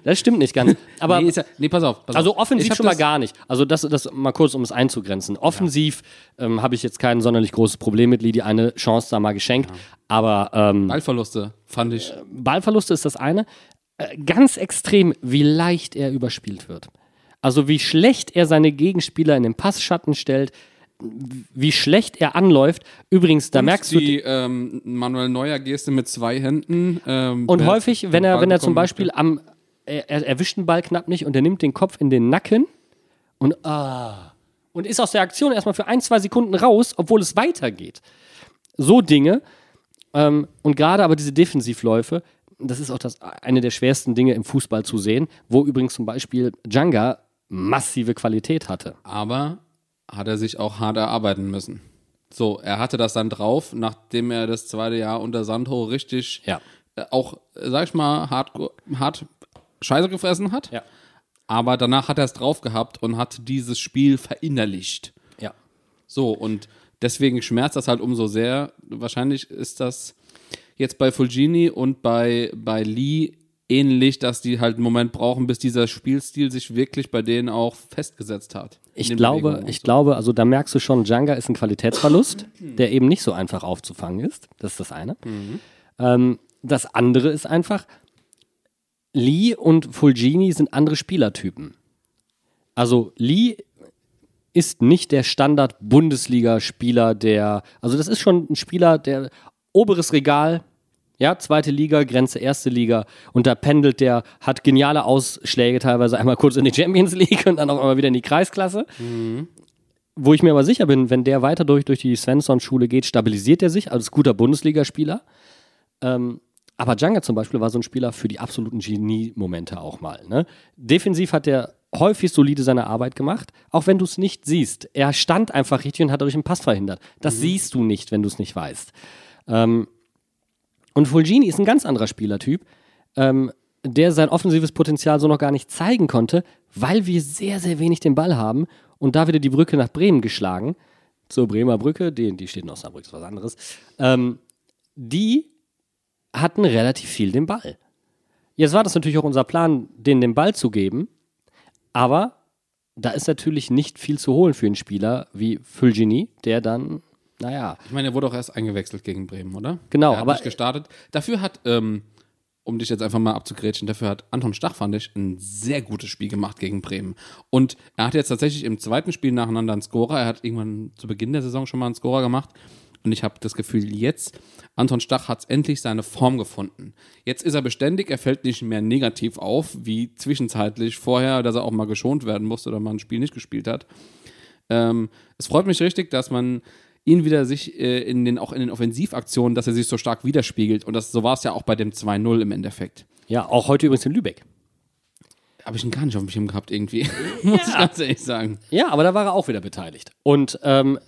Das stimmt nicht ganz. Aber nee, ja, nee, pass auf. Pass also auf. offensiv schon mal gar nicht. Also das, das mal kurz, um es einzugrenzen. Offensiv ähm, habe ich jetzt kein sonderlich großes Problem mit Lee, die eine Chance da mal geschenkt. Aber ähm, Ballverluste fand ich. Ballverluste ist das eine. Äh, ganz extrem, wie leicht er überspielt wird. Also wie schlecht er seine Gegenspieler in den Passschatten stellt, wie schlecht er anläuft. Übrigens, da merkst du die ähm, Manuel Neuer Geste mit zwei Händen. Ähm, Und häufig, wenn er, wenn er zum Beispiel am, er, er erwischt den Ball knapp nicht und er nimmt den Kopf in den Nacken und ah, und ist aus der Aktion erstmal für ein, zwei Sekunden raus, obwohl es weitergeht. So Dinge. Ähm, und gerade aber diese Defensivläufe, das ist auch das, eine der schwersten Dinge im Fußball zu sehen, wo übrigens zum Beispiel Djanga massive Qualität hatte. Aber hat er sich auch hart erarbeiten müssen. So, er hatte das dann drauf, nachdem er das zweite Jahr unter Sandro richtig Ja. äh, auch, äh, sag ich mal, hart, hart Scheiße gefressen hat. Ja. Aber danach hat er es drauf gehabt und hat dieses Spiel verinnerlicht. Ja. So, und deswegen schmerzt das halt umso sehr. Wahrscheinlich ist das jetzt bei Fulgini und bei, bei Lee ähnlich, dass die halt einen Moment brauchen, bis dieser Spielstil sich wirklich bei denen auch festgesetzt hat. Ich glaube, ich so. glaube, also da merkst du schon, Djanga ist ein Qualitätsverlust, der eben nicht so einfach aufzufangen ist. Das ist das eine. Ähm, das andere ist einfach, Lee und Fulgini sind andere Spielertypen. Also Lee ist nicht der Standard-Bundesliga-Spieler, der, also das ist schon ein Spieler, der oberes Regal, ja, zweite Liga, Grenze erste Liga und da pendelt der, hat geniale Ausschläge teilweise einmal kurz in die Champions League und dann auch einmal wieder in die Kreisklasse. Wo ich mir aber sicher bin, wenn der weiter durch, durch die Svensson-Schule geht, stabilisiert er sich als guter Bundesligaspieler. Ähm, aber Djanga zum Beispiel war so ein Spieler für die absoluten Genie-Momente auch mal. Ne? Defensiv hat er häufig solide seine Arbeit gemacht, auch wenn du es nicht siehst. Er stand einfach richtig und hat dadurch einen Pass verhindert. Das siehst du nicht, wenn du es nicht weißt. Ähm, und Fulgini ist ein ganz anderer Spielertyp, ähm, der sein offensives Potenzial so noch gar nicht zeigen konnte, weil wir sehr, sehr wenig den Ball haben und da wieder die Brücke nach Bremen geschlagen. Zur Bremer Brücke, die, die steht in Osnabrück, ist was anderes. Ähm, die hatten relativ viel den Ball. Jetzt war das natürlich auch unser Plan, denen den Ball zu geben, aber da ist natürlich nicht viel zu holen für einen Spieler wie Fulgini, der dann, naja, Ich meine, er wurde auch erst eingewechselt gegen Bremen, oder? Genau, er hat aber- nicht gestartet. Dafür hat, ähm, um dich jetzt einfach mal abzugrätschen, dafür hat Anton Stach, fand ich, ein sehr gutes Spiel gemacht gegen Bremen. Und er hat jetzt tatsächlich im zweiten Spiel nacheinander einen Scorer. Er hat irgendwann zu Beginn der Saison schon mal einen Scorer gemacht. Und ich habe das Gefühl, jetzt, Anton Stach hat endlich seine Form gefunden. Jetzt ist er beständig, er fällt nicht mehr negativ auf, wie zwischenzeitlich vorher, dass er auch mal geschont werden musste oder mal ein Spiel nicht gespielt hat. Ähm, es freut mich richtig, dass man ihn wieder sich äh, in den, auch in den Offensivaktionen, dass er sich so stark widerspiegelt. Und das, so war es ja auch bei dem 2-0 im Endeffekt. ja, auch heute übrigens in Lübeck. Habe ich ihn gar nicht auf dem Schirm gehabt, irgendwie. <laughs> Muss ich ganz ehrlich sagen. Ja, aber da war er auch wieder beteiligt. Und ähm,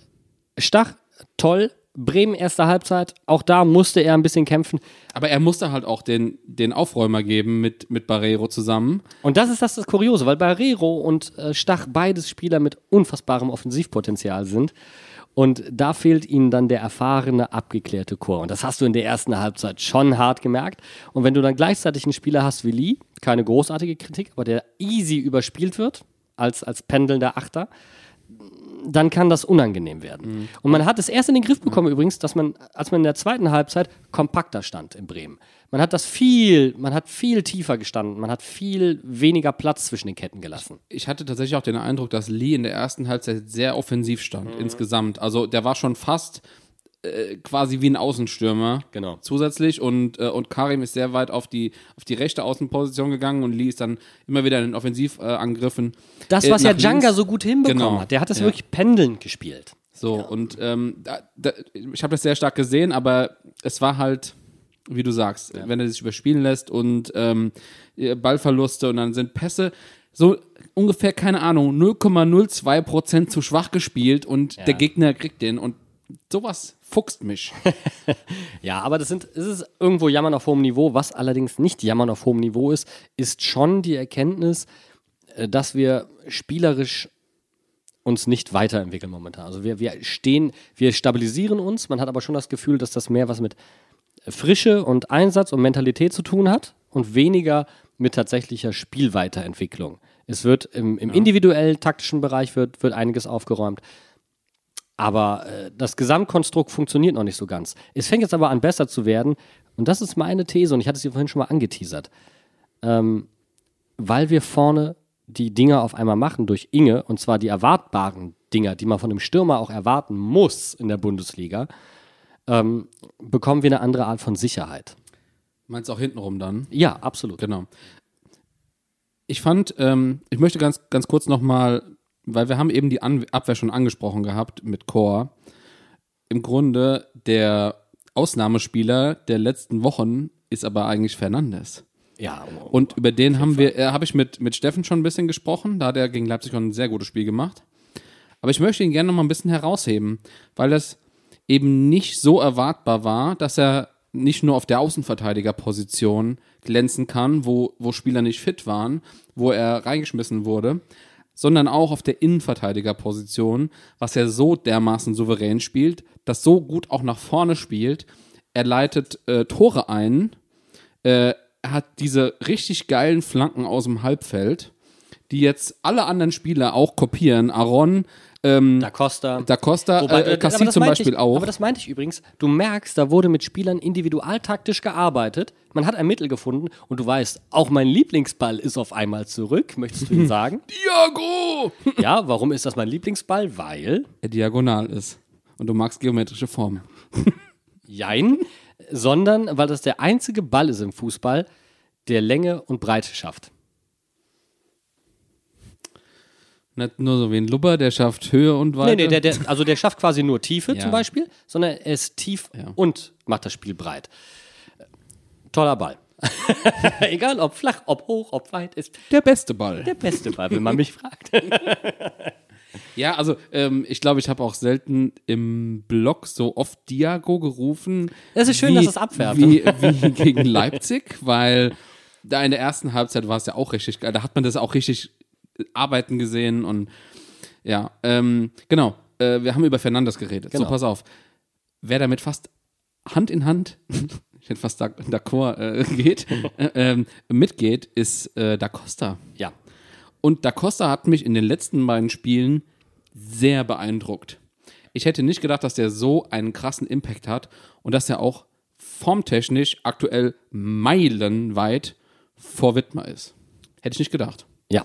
Stach, toll, Bremen erste Halbzeit, auch da musste er ein bisschen kämpfen. Aber er musste halt auch den, den Aufräumer geben mit, mit Barrero zusammen. Und das ist das, das Kuriose, weil Barrero und äh, Stach beides Spieler mit unfassbarem Offensivpotenzial sind. Und da fehlt ihnen dann der erfahrene, abgeklärte Chor. Und das hast du in der ersten Halbzeit schon hart gemerkt. Und wenn du dann gleichzeitig einen Spieler hast wie Lee, keine großartige Kritik, aber der easy überspielt wird, als, als pendelnder Achter, dann kann das unangenehm werden. Mhm. Und man hat es erst in den Griff bekommen übrigens, dass man, als man in der zweiten Halbzeit kompakter stand in Bremen. Man hat das viel, man hat viel tiefer gestanden, man hat viel weniger Platz zwischen den Ketten gelassen. Ich hatte tatsächlich auch den Eindruck, dass Lee in der ersten Halbzeit sehr offensiv stand, Mhm. insgesamt. Also der war schon fast äh, quasi wie ein Außenstürmer. Genau. Zusätzlich und, äh, und Karim ist sehr weit auf die, auf die rechte Außenposition gegangen und Lee ist dann immer wieder in den Offensivangriffen. Das, äh, was ja Djanga so gut hinbekommen Genau. hat, der hat das Ja. wirklich pendelnd gespielt. So, und ähm, da, da, ich habe das sehr stark gesehen, aber es war halt, wie du sagst, wenn er sich überspielen lässt und ähm, Ballverluste und dann sind Pässe so ungefähr, keine Ahnung, 0,02% zu schwach gespielt und der Gegner kriegt den und sowas fuchst mich. <laughs> Ja, aber das sind, es ist irgendwo Jammern auf hohem Niveau. Was allerdings nicht Jammern auf hohem Niveau ist, ist schon die Erkenntnis, äh, dass wir spielerisch uns nicht weiterentwickeln momentan. Also wir, wir stehen, wir stabilisieren uns. Man hat aber schon das Gefühl, dass das mehr was mit Frische und Einsatz und Mentalität zu tun hat und weniger mit tatsächlicher Spielweiterentwicklung. Es wird im, im individuell taktischen Bereich wird, wird einiges aufgeräumt. Aber äh, das Gesamtkonstrukt funktioniert noch nicht so ganz. Es fängt jetzt aber an, besser zu werden. Und das ist meine These, und ich hatte sie vorhin schon mal angeteasert. Ähm, weil wir vorne die Dinger auf einmal machen durch Inge, und zwar die erwartbaren Dinger, die man von einem Stürmer auch erwarten muss in der Bundesliga, ähm, bekommen wir eine andere Art von Sicherheit. Meinst du auch hintenrum dann? Ja, absolut. Genau. Ich fand, ähm, ich möchte ganz, ganz kurz nochmal, weil wir haben eben die An Abwehr schon angesprochen gehabt mit Chor. Im Grunde der Ausnahmespieler der letzten Wochen ist aber eigentlich Fernandes. Ja, Und über den haben wir, äh, habe ich mit, mit Steffen schon ein bisschen gesprochen. Da hat er gegen Leipzig schon ein sehr gutes Spiel gemacht. Aber ich möchte ihn gerne noch mal ein bisschen herausheben, weil das eben nicht so erwartbar war, dass er nicht nur auf der Außenverteidigerposition glänzen kann, wo, wo Spieler nicht fit waren, wo er reingeschmissen wurde, sondern auch auf der Innenverteidigerposition, was er so dermaßen souverän spielt, das so gut auch nach vorne spielt. Er leitet äh, Tore ein, äh, hat diese richtig geilen Flanken aus dem Halbfeld, die jetzt alle anderen Spieler auch kopieren. Aaron, ähm, Da Costa. Da Costa, Wobei, äh, äh, zum Beispiel ich, auch. Aber das meinte ich übrigens. Du merkst, da wurde mit Spielern individualtaktisch gearbeitet. Man hat ein Mittel gefunden und du weißt, auch mein Lieblingsball ist auf einmal zurück. Möchtest du ihn <laughs> sagen? Diago! <laughs> ja, warum ist das mein Lieblingsball? Weil, Er diagonal ist. Und du magst geometrische Formen. <laughs> jein, sondern weil das der einzige Ball ist im Fußball, der Länge und Breite schafft. Nicht nur so wie ein Lubber, der schafft Höhe und Weite. Nee, nee, der, der, also der schafft quasi nur Tiefe <laughs> Ja. zum Beispiel, sondern er ist tief Ja. und macht das Spiel breit. Toller Ball. <laughs> Egal ob flach, ob hoch, ob weit, ist der beste Ball. der beste Ball, wenn man mich fragt. <laughs> Ja, also ähm, ich glaube, ich habe auch selten im Blog so oft Diago gerufen. Es ist schön, wie, dass es abfärbt. Wie, wie gegen Leipzig, weil da in der ersten Halbzeit war es ja auch richtig geil. Da hat man das auch richtig arbeiten gesehen und ja, ähm, genau. Äh, wir haben über Fernandes geredet. Genau. So, pass auf. Wer damit fast Hand in Hand, <laughs> ich hätte fast d'ac- d'accord äh, geht, <laughs> äh, ähm, mitgeht, ist äh, Da Costa. ja. Und Da Costa hat mich in den letzten beiden Spielen sehr beeindruckt. Ich hätte nicht gedacht, dass der so einen krassen Impact hat und dass er auch formtechnisch aktuell meilenweit vor Wittmer ist. Hätte ich nicht gedacht. Ja.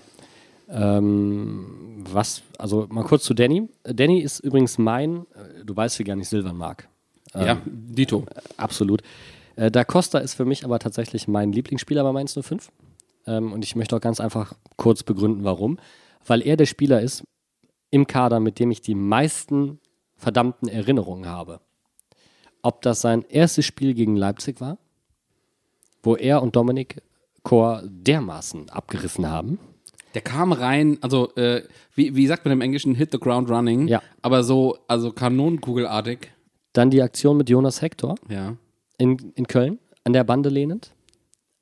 Ähm, was, also mal kurz zu Danny. Danny ist übrigens mein, äh, du weißt, wie gar nicht Silvan mag. ja, Dito. Absolut. Äh, da Costa ist für mich aber tatsächlich mein Lieblingsspieler bei Mainz 05. Ähm, und ich möchte auch ganz einfach kurz begründen, warum. Weil er der Spieler ist im Kader, mit dem ich die meisten verdammten Erinnerungen habe. Ob das sein erstes Spiel gegen Leipzig war, wo er und Dominik Kor dermaßen abgerissen haben. Der kam rein, also äh, wie, wie sagt man im Englischen, hit the ground running, Ja. aber so, also kanonenkugelartig. Dann die Aktion mit Jonas Hector Ja. in, in Köln, an der Bande lehnend.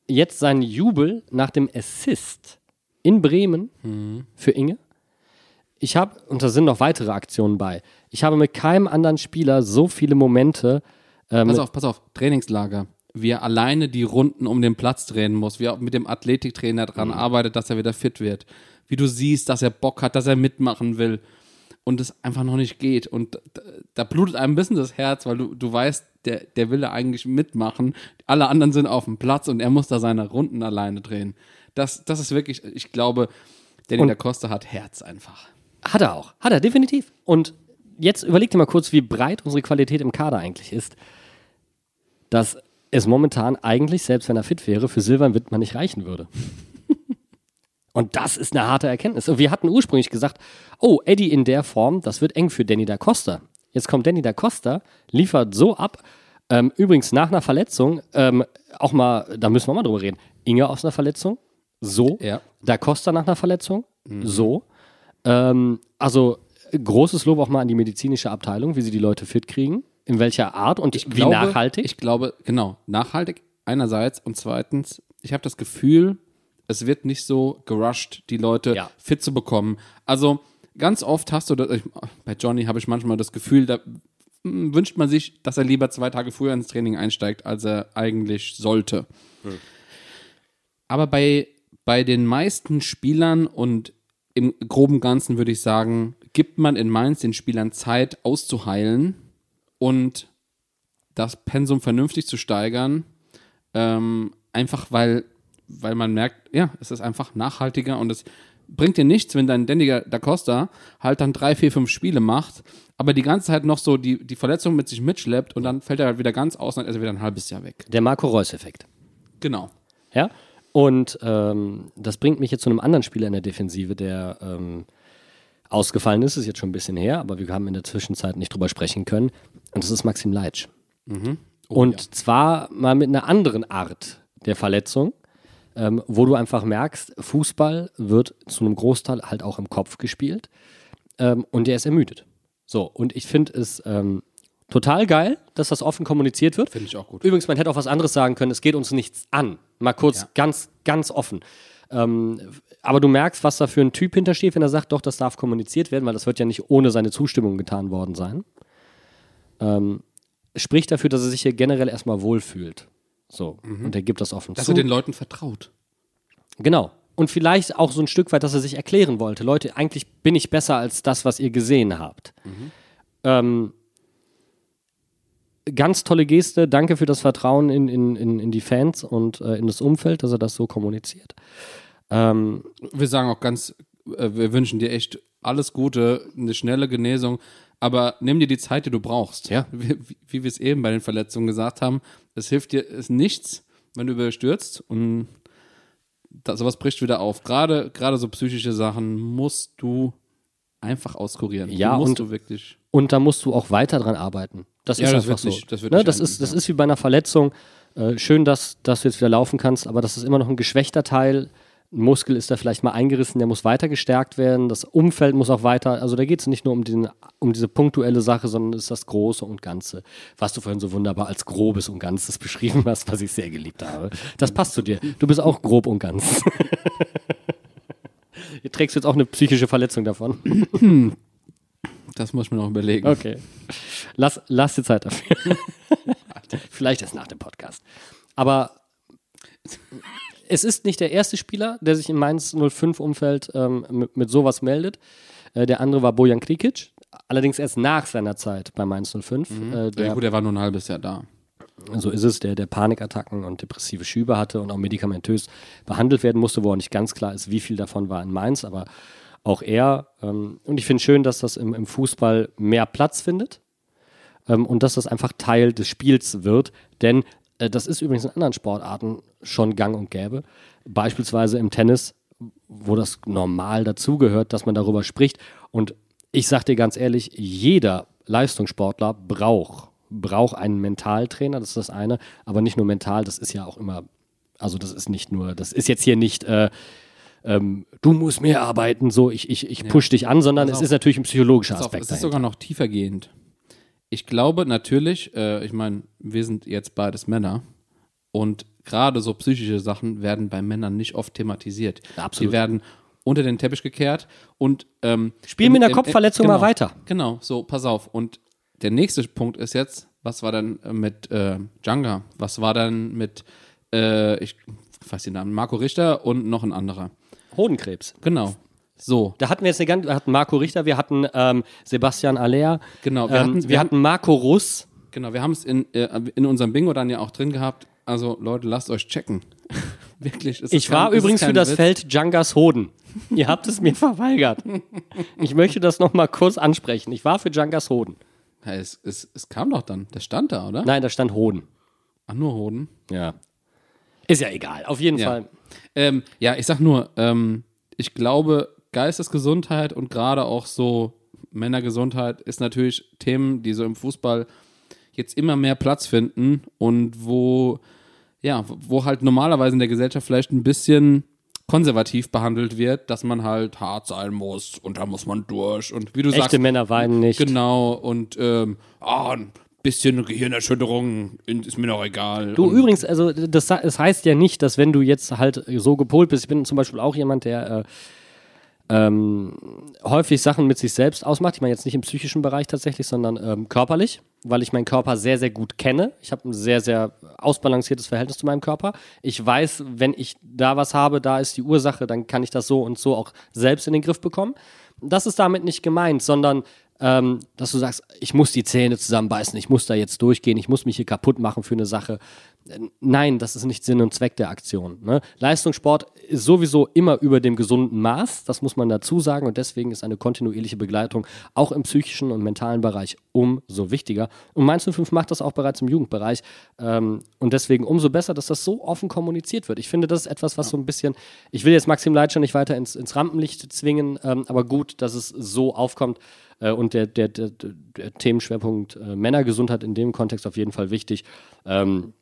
Jetzt sein Jubel nach dem Assist in Bremen für Inge. Ich habe, und da sind noch weitere Aktionen bei, ich habe mit keinem anderen Spieler so viele Momente. Ähm, Pass auf, pass auf, Trainingslager. Wie er alleine die Runden um den Platz drehen muss, wie er auch mit dem Athletiktrainer dran Mhm. arbeitet, dass er wieder fit wird. Wie du siehst, dass er Bock hat, dass er mitmachen will und es einfach noch nicht geht. Und da, da blutet einem ein bisschen das Herz, weil du, du weißt, der, der will da eigentlich mitmachen. Alle anderen sind auf dem Platz und er muss da seine Runden alleine drehen. Das, das ist wirklich, ich glaube, Danny Und- da Costa hat Herz einfach. Hat er auch. Hat er, definitiv. Und jetzt überleg dir mal kurz, wie breit unsere Qualität im Kader eigentlich ist. Dass es momentan eigentlich, selbst wenn er fit wäre, für Silvan Wittmann nicht reichen würde. <laughs> Und das ist eine harte Erkenntnis. Und wir hatten ursprünglich gesagt, oh, Eddie in der Form, das wird eng für Danny da Costa. Jetzt kommt Danny da Costa, liefert so ab. Ähm, übrigens nach einer Verletzung, ähm, auch mal, da müssen wir mal drüber reden. Inge aus einer Verletzung, so. Ja. Da Costa nach einer Verletzung, so. Ähm, also großes Lob auch mal an die medizinische Abteilung, wie sie die Leute fit kriegen, in welcher Art und wie glaube, nachhaltig. Ich glaube, genau, nachhaltig einerseits und zweitens, ich habe das Gefühl, es wird nicht so gerusht, die Leute Ja. fit zu bekommen. Also ganz oft hast du, das, ich, bei Johnny habe ich manchmal das Gefühl, da mm, wünscht man sich, dass er lieber zwei Tage früher ins Training einsteigt, als er eigentlich sollte. Aber bei, bei den meisten Spielern und im groben Ganzen würde ich sagen, gibt man in Mainz den Spielern Zeit auszuheilen und das Pensum vernünftig zu steigern, ähm, einfach weil, weil man merkt, ja, es ist einfach nachhaltiger und es bringt dir nichts, wenn dein Danny da Costa halt dann drei, vier, fünf Spiele macht, aber die ganze Zeit noch so die, die Verletzung mit sich mitschleppt und dann fällt er halt wieder ganz aus und dann ist er wieder ein halbes Jahr weg. Der Marco Reus-Effekt. Genau. Ja. Und ähm, das bringt mich jetzt zu einem anderen Spieler in der Defensive, der ähm, ausgefallen ist, ist jetzt schon ein bisschen her, aber wir haben in der Zwischenzeit nicht drüber sprechen können. Und das ist Maxim Leitsch. und zwar mal mit einer anderen Art der Verletzung, ähm, wo du einfach merkst, Fußball wird zu einem Großteil halt auch im Kopf gespielt ähm, und der ist ermüdet. So, und ich finde es ähm, total geil, dass das offen kommuniziert wird. Finde ich auch gut. Übrigens, man hätte auch was anderes sagen können, es geht uns nichts an. Mal kurz ganz, ganz offen. Ähm, aber du merkst, was da für ein Typ hintersteht, wenn er sagt, doch, das darf kommuniziert werden, weil das wird ja nicht ohne seine Zustimmung getan worden sein. Ähm, spricht dafür, dass er sich hier generell erstmal wohlfühlt. So. Und er gibt das offen Dass zu. er den Leuten vertraut. Genau. Und vielleicht auch so ein Stück weit, dass er sich erklären wollte. Leute, eigentlich bin ich besser als das, was ihr gesehen habt. Ähm, ganz tolle Geste. Danke für das Vertrauen in, in, in, in die Fans und äh, in das Umfeld, dass er das so kommuniziert. Ähm, Wir sagen auch ganz, äh, wir wünschen dir echt alles Gute, eine schnelle Genesung, aber nimm dir die Zeit, die du brauchst. Ja. Wie, wie, wir es eben bei den Verletzungen gesagt haben, es hilft dir ist nichts, wenn du überstürzt und da, sowas bricht wieder auf. Gerade, gerade so psychische Sachen musst du einfach auskurieren. Ja, und- wirklich. Und da musst du auch weiter dran arbeiten. Das Ja, ist das einfach so. nicht- das ne, das, ist, das ja. ist wie bei einer Verletzung. Äh, schön, dass, dass du jetzt wieder laufen kannst, aber das ist immer noch ein geschwächter Teil. Ein Muskel ist da vielleicht mal eingerissen, der muss weiter gestärkt werden. Das Umfeld muss auch weiter. Also da geht es nicht nur um, den, um diese punktuelle Sache, sondern es ist das Große und Ganze. Was du vorhin so wunderbar als Grobes und Ganzes <laughs> beschrieben hast, was ich sehr geliebt habe. Das passt zu dir. Du bist auch grob und ganz. <laughs> Trägst du jetzt auch eine psychische Verletzung davon. <clears throat> Das muss ich mir noch überlegen. Okay. Lass, lass dir Zeit dafür. <laughs> Vielleicht erst nach dem Podcast. Aber es ist nicht der erste Spieler, der sich im Mainz 05-Umfeld ähm, mit, mit sowas meldet. Äh, der andere war Bojan Krikic. Allerdings erst nach seiner Zeit bei Mainz 05. Äh, Ja, der, gut, er war nur ein halbes Jahr da. So ist es, der, der Panikattacken und depressive Schübe hatte und auch medikamentös behandelt werden musste, wo auch nicht ganz klar ist, wie viel davon war in Mainz, aber auch er. Ähm, und ich finde schön, dass das im, im Fußball mehr Platz findet ähm, und dass das einfach Teil des Spiels wird, denn äh, das ist übrigens in anderen Sportarten schon gang und gäbe. Beispielsweise im Tennis, wo das normal dazugehört, dass man darüber spricht. Und ich sag dir ganz ehrlich, jeder Leistungssportler braucht, braucht einen Mentaltrainer, das ist das eine, aber nicht nur mental, das ist ja auch immer, also das ist nicht nur, das ist jetzt hier nicht, äh, ähm, du musst mehr arbeiten, so ich, ich, ich push dich an, sondern Pass es auf. ist natürlich ein psychologischer Pass auf, Aspekt. es ist dahinter. sogar noch tiefer gehend. Ich glaube natürlich, äh, ich meine, wir sind jetzt beides Männer und gerade so psychische Sachen werden bei Männern nicht oft thematisiert. Absolut. Die werden unter den Teppich gekehrt und ähm, Spiel mit einer Kopfverletzung genau, mal weiter. Genau, so, pass auf. Und der nächste Punkt ist jetzt, was war dann äh, mit äh, Djanga? Was war dann mit, äh, ich weiß den Namen, Marco Richter und noch ein anderer. Hodenkrebs. Genau. So, Da hatten wir jetzt eine ganze, wir hatten Marco Richter, wir hatten ähm, Sebastian Aller, Genau, wir ähm, hatten- wir, wir hatten Marco Russ. genau. Wir haben es in, äh, in unserem Bingo dann ja auch drin gehabt. Also, Leute, lasst euch checken. <laughs> Wirklich. ist Ich war kein- ist übrigens für das Witz. Feld Djangas Hoden. Ihr habt es mir <laughs> verweigert. Ich möchte das nochmal kurz ansprechen. Ich war für Djangas Hoden. Ja, es, es, es kam doch dann. Der stand da, oder? Nein, da stand Hoden. Ach, nur Hoden. Ja. Ist ja egal. Auf jeden Ja. Fall. Ähm, ja, ich sag nur, ähm, ich glaube, Geistesgesundheit und gerade auch so Männergesundheit ist natürlich Themen, die so im Fußball jetzt immer mehr Platz finden und wo, ja, wo halt normalerweise in der Gesellschaft vielleicht ein bisschen konservativ behandelt wird, dass man halt hart sein muss und da muss man durch und wie du Echte sagst, Männer weinen nicht. genau und ähm, ein bisschen Gehirnerschütterung ist mir noch egal. Du und, übrigens, also das, das heißt ja nicht, dass wenn du jetzt halt so gepolt bist, ich bin zum Beispiel auch jemand, der äh, ähm, häufig Sachen mit sich selbst ausmacht. Ich meine jetzt nicht im psychischen Bereich tatsächlich, sondern ähm, körperlich, weil ich meinen Körper sehr, sehr gut kenne. Ich habe ein sehr, sehr ausbalanciertes Verhältnis zu meinem Körper. Ich weiß, wenn ich da was habe, da ist die Ursache, dann kann ich das so und so auch selbst in den Griff bekommen. Das ist damit nicht gemeint, sondern ähm, dass du sagst, ich muss die Zähne zusammenbeißen, ich muss da jetzt durchgehen, ich muss mich hier kaputt machen für eine Sache. Nein, das ist nicht Sinn und Zweck der Aktion. Ne? Leistungssport ist sowieso immer über dem gesunden Maß, das muss man dazu sagen und deswegen ist eine kontinuierliche Begleitung auch im psychischen und mentalen Bereich umso wichtiger. Und Mainz 05 macht das auch bereits im Jugendbereich ähm, und deswegen umso besser, dass das so offen kommuniziert wird. Ich finde, das ist etwas, was so ein bisschen, ich will jetzt Maxim Leitsch nicht weiter ins, ins Rampenlicht zwingen, ähm, aber gut, dass es so aufkommt. Äh, und der, der, der, der Themenschwerpunkt äh, Männergesundheit in dem Kontext auf jeden Fall wichtig. Ähm,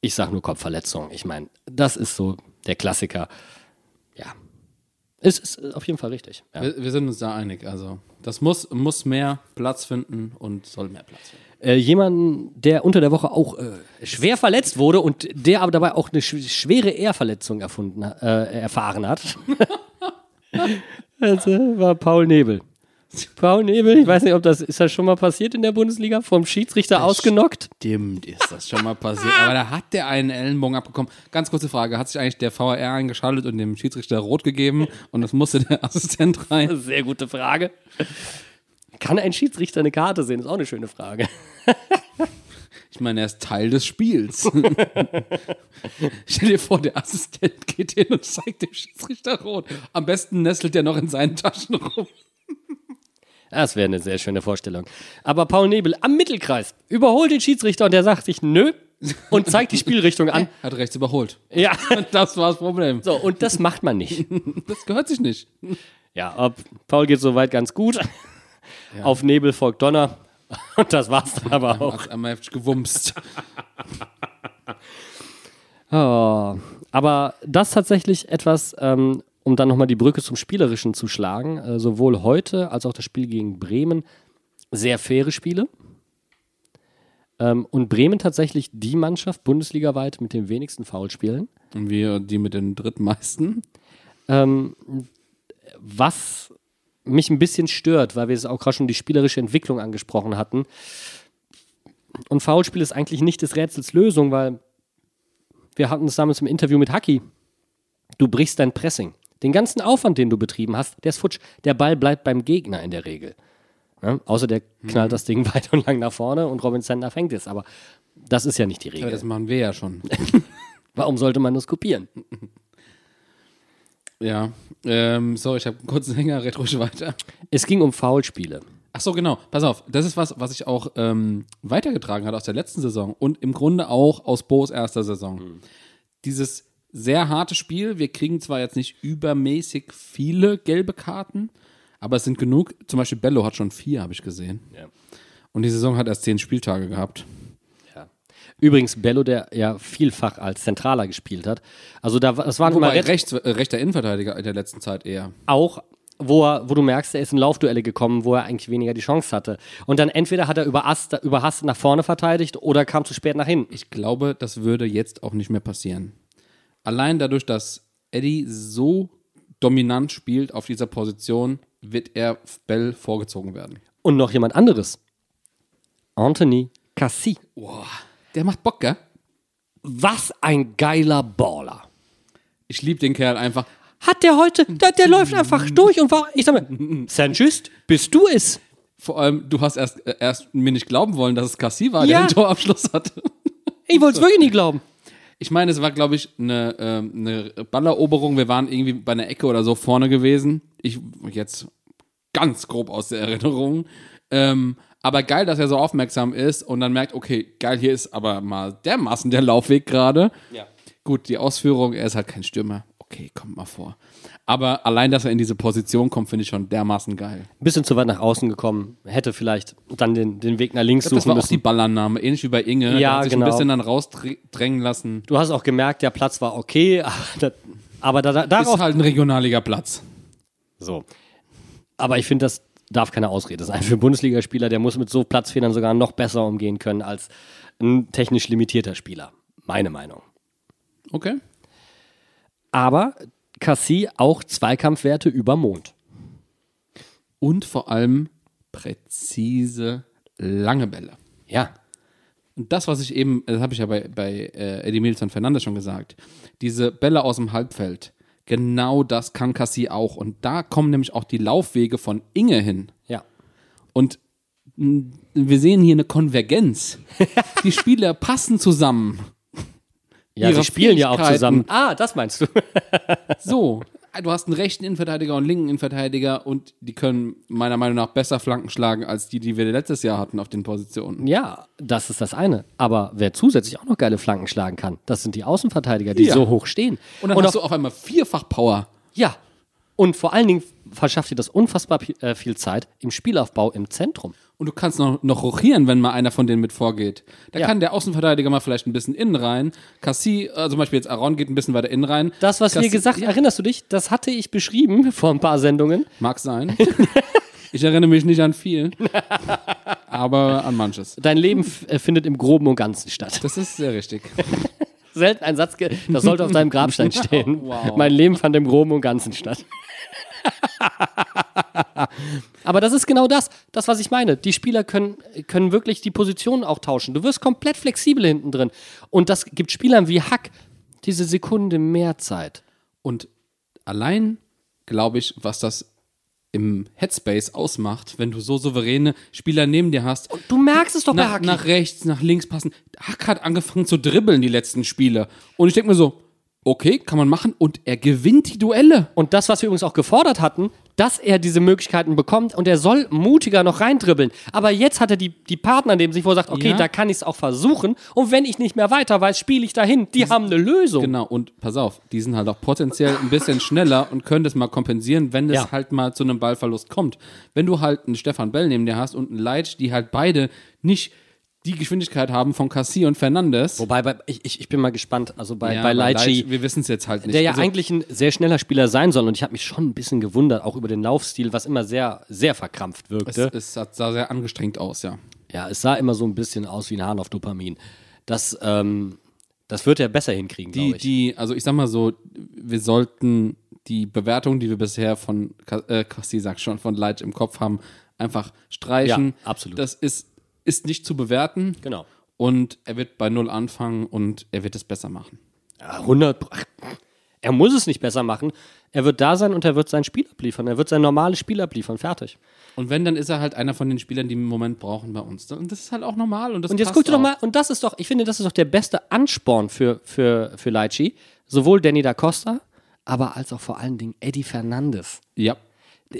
ich sage nur Kopfverletzung. Ich meine, das ist so der Klassiker. Ja. Es ist auf jeden Fall richtig. Ja. Wir, wir sind uns da einig. Also, das muss, muss mehr Platz finden und soll mehr Platz finden. Äh, jemanden, der unter der Woche auch äh, schwer verletzt wurde und der aber dabei auch eine sch schwere Ehrverletzung erfunden, äh, erfahren hat. <laughs> also, war Paul Nebel. Paul Nebel, ich weiß nicht, ob das ist das schon mal passiert in der Bundesliga, vom Schiedsrichter ausgenockt. Stimmt, ist das schon mal passiert. Aber da hat der einen Ellenbogen abbekommen. Ganz kurze Frage: Hat sich eigentlich der VAR eingeschaltet und dem Schiedsrichter rot gegeben und das musste der Assistent rein? <laughs> Sehr gute Frage. Kann ein Schiedsrichter eine Karte sehen? Ist auch eine schöne Frage. Ich meine, er ist Teil des Spiels. <laughs> Stell dir vor, der Assistent geht hin und zeigt dem Schiedsrichter rot. Am besten nestelt er noch in seinen Taschen rum. Das wäre eine sehr schöne Vorstellung. Aber Paul Nebel am Mittelkreis überholt den Schiedsrichter und der sagt sich nö und zeigt die Spielrichtung an. <laughs> Hat rechts überholt. Ja. <laughs> Das war das Problem. So, und das macht man nicht. <laughs> Das gehört sich nicht. Ja, ob Paul geht soweit ganz gut. Auf Nebel folgt Donner. Und das war's dann aber auch. Einmal heftig gewumst. Oh, aber das ist tatsächlich etwas, ähm, um dann nochmal die Brücke zum Spielerischen zu schlagen. Äh, sowohl heute als auch das Spiel gegen Bremen. Sehr faire Spiele. Ähm, und Bremen tatsächlich die Mannschaft bundesligaweit mit den wenigsten Foulspielen. Und wir, die mit den drittmeisten. Ähm, was mich ein bisschen stört, weil wir es auch gerade schon die spielerische Entwicklung angesprochen hatten. Und Foulspiel ist eigentlich nicht des Rätsels Lösung, weil wir hatten es damals im Interview mit Haki. Du brichst dein Pressing. Den ganzen Aufwand, den du betrieben hast, der ist futsch. Der Ball bleibt beim Gegner in der Regel. Ja, außer der knallt das Ding <laughs> weit und lang nach vorne und Robin Sender fängt es. Aber das ist ja nicht die Regel. das machen wir ja schon. <laughs> Warum sollte man das kopieren? <laughs> Ja. Ähm, sorry, ich habe einen kurzen Hänger, ruhig weiter. Es ging um Foulspiele. Ach so, genau. Pass auf. Das ist was, was ich auch ähm, weitergetragen hatte aus der letzten Saison und im Grunde auch aus Bo's erster Saison. Dieses sehr harte Spiel. Wir kriegen zwar jetzt nicht übermäßig viele gelbe Karten, aber es sind genug. Zum Beispiel Bello hat schon vier, habe ich gesehen. Ja. Und die Saison hat erst zehn Spieltage gehabt. Ja. Übrigens, Bello, der ja vielfach als Zentraler gespielt hat. Also da, das waren immer Wobei Ret- rechts, äh, rechter Innenverteidiger in der letzten Zeit eher. auch, wo, er, wo du merkst, er ist in Laufduelle gekommen, wo er eigentlich weniger die Chance hatte. Und dann entweder hat er überhastet, überhastet nach vorne verteidigt oder kam zu spät nach hinten. Ich glaube, das würde jetzt auch nicht mehr passieren. Allein dadurch, dass Eddie so dominant spielt auf dieser Position, wird er Bell vorgezogen werden. Und noch jemand anderes. Anthony Cassie. Der macht Bock, gell? Was ein geiler Baller. Ich liebe den Kerl einfach. Hat der heute, der, der läuft einfach durch und war, ich sag mal, Sanchez, bist du es? Vor allem, du hast erst, äh, erst mir nicht glauben wollen, dass es Cassie war, Ja. der den Torabschluss hatte. Ich wollte es wirklich nie glauben. Ich meine, es war, glaube ich, eine, ähm, eine Balleroberung. Wir waren irgendwie bei einer Ecke oder so vorne gewesen. Ich jetzt ganz grob aus der Erinnerung. Ähm, aber geil, dass er so aufmerksam ist und dann merkt, okay, geil, hier ist aber mal dermaßen der Laufweg gerade. Ja. Gut, die Ausführung, er ist halt kein Stürmer. Okay, kommt mal vor. Aber allein, dass er in diese Position kommt, finde ich schon dermaßen geil. Bisschen zu weit nach außen gekommen. Hätte vielleicht dann den, den Weg nach links Das suchen war auch müssen. die Ballannahme, ähnlich wie bei Inge. Ja, hat sich genau. ein bisschen dann rausdrängen lassen. Du hast auch gemerkt, der Platz war okay, <laughs> aber, da, aber da, da, darauf Ist halt ein regionaliger Platz. So. Aber ich finde, das darf keine Ausrede sein. Für einen Bundesligaspieler, der muss mit so Platzfehlern sogar noch besser umgehen können als ein technisch limitierter Spieler. Meine Meinung. Okay. Aber Cassie auch Zweikampfwerte über Mond. und vor allem präzise lange Bälle. Ja. Und das, was ich eben, das habe ich ja bei, bei äh, Eddie Milson Fernandes schon gesagt, diese Bälle aus dem Halbfeld, genau das kann Cassie auch. Und da kommen nämlich auch die Laufwege von Inge hin. Ja. Und mh, wir sehen hier eine Konvergenz. <laughs> die Spieler passen zusammen. Ja, sie spielen ja auch zusammen. Ah, das meinst du. <laughs> So, du hast einen rechten Innenverteidiger und einen linken Innenverteidiger und die können meiner Meinung nach besser Flanken schlagen als die, die wir letztes Jahr hatten auf den Positionen. ja, das ist das eine. Aber wer zusätzlich auch noch geile Flanken schlagen kann, das sind die Außenverteidiger, die Ja. so hoch stehen. Und dann auch, hast du auf einmal vierfach Power. ja. Und vor allen Dingen verschafft dir das unfassbar äh, viel Zeit im Spielaufbau im Zentrum. Und du kannst noch, noch rochieren, wenn mal einer von denen mit vorgeht. Da Ja. kann der Außenverteidiger mal vielleicht ein bisschen innen rein. Cassie, äh, zum Beispiel jetzt Aaron geht ein bisschen weiter innen rein. Das, was wir Cassie- gesagt haben, erinnerst du dich? Das hatte ich beschrieben <laughs> vor ein paar Sendungen. Mag sein. <laughs> ich erinnere mich nicht an viel. aber an manches. Dein Leben äh, findet im Groben und Ganzen statt. Das ist sehr richtig. <laughs> Selten ein Satz, das sollte auf deinem Grabstein stehen. Wow. Mein Leben fand im Groben und Ganzen statt. <laughs> Aber das ist genau das, das, was ich meine. Die Spieler können, können wirklich die Positionen auch tauschen. Du wirst komplett flexibel hinten drin. Und das gibt Spielern wie Hack diese Sekunde mehr Zeit. Und allein glaube ich, was das im Headspace ausmacht, wenn du so souveräne Spieler neben dir hast. Du merkst es doch bei Hack. nach rechts, nach links passen. Hack hat angefangen zu dribbeln die letzten Spiele. Und ich denke mir so, okay, kann man machen. Und er gewinnt die Duelle. Und das, was wir übrigens auch gefordert hatten, dass er diese Möglichkeiten bekommt und er soll mutiger noch reindribbeln. Aber jetzt hat er die, die Partner neben sich, wo er sagt, okay, Ja. da kann ich es auch versuchen. Und wenn ich nicht mehr weiter weiß, spiele ich dahin. Die haben eine Lösung. Genau, und pass auf, die sind halt auch potenziell ein bisschen schneller und können das mal kompensieren, wenn es Ja. halt mal zu einem Ballverlust kommt. Wenn du halt einen Stefan Bell neben dir hast und einen Leitsch, die halt beide nicht die Geschwindigkeit haben von Cassie und Fernandes. Wobei, bei, ich, ich, bin mal gespannt. Also bei, Ja, bei Leitchi, Leitsch, wir wissen es jetzt halt nicht. der ja Also, eigentlich ein sehr schneller Spieler sein soll. Und ich habe mich schon ein bisschen gewundert, auch über den Laufstil, was immer sehr, sehr verkrampft es, wirkte. es hat- sah sehr angestrengt aus, ja. ja, es sah immer so ein bisschen aus wie ein Hahn auf Dopamin. Das, ähm, das wird er besser hinkriegen, Die, glaube ich. die, also ich sag mal so, wir sollten die Bewertung, die wir bisher von äh, Cassie, sag schon, von Leitsch im Kopf haben, einfach streichen. Ja, absolut. Das ist, ist nicht zu bewerten. genau. Und er wird bei Null anfangen und er wird es besser machen. Ja, 100. Pro- Ach, Er muss es nicht besser machen. Er wird da sein und er wird sein Spiel abliefern. Er wird sein normales Spiel abliefern. Fertig. Und wenn, dann ist er halt einer von den Spielern, die im Moment brauchen bei uns. Und das ist halt auch normal. Und, das Und jetzt guck dir doch mal, und das ist doch, ich finde, das ist doch der beste Ansporn für, für, für Leitchi. Sowohl Danny da Costa, aber als auch vor allen Dingen Eddie Fernandes. Ja.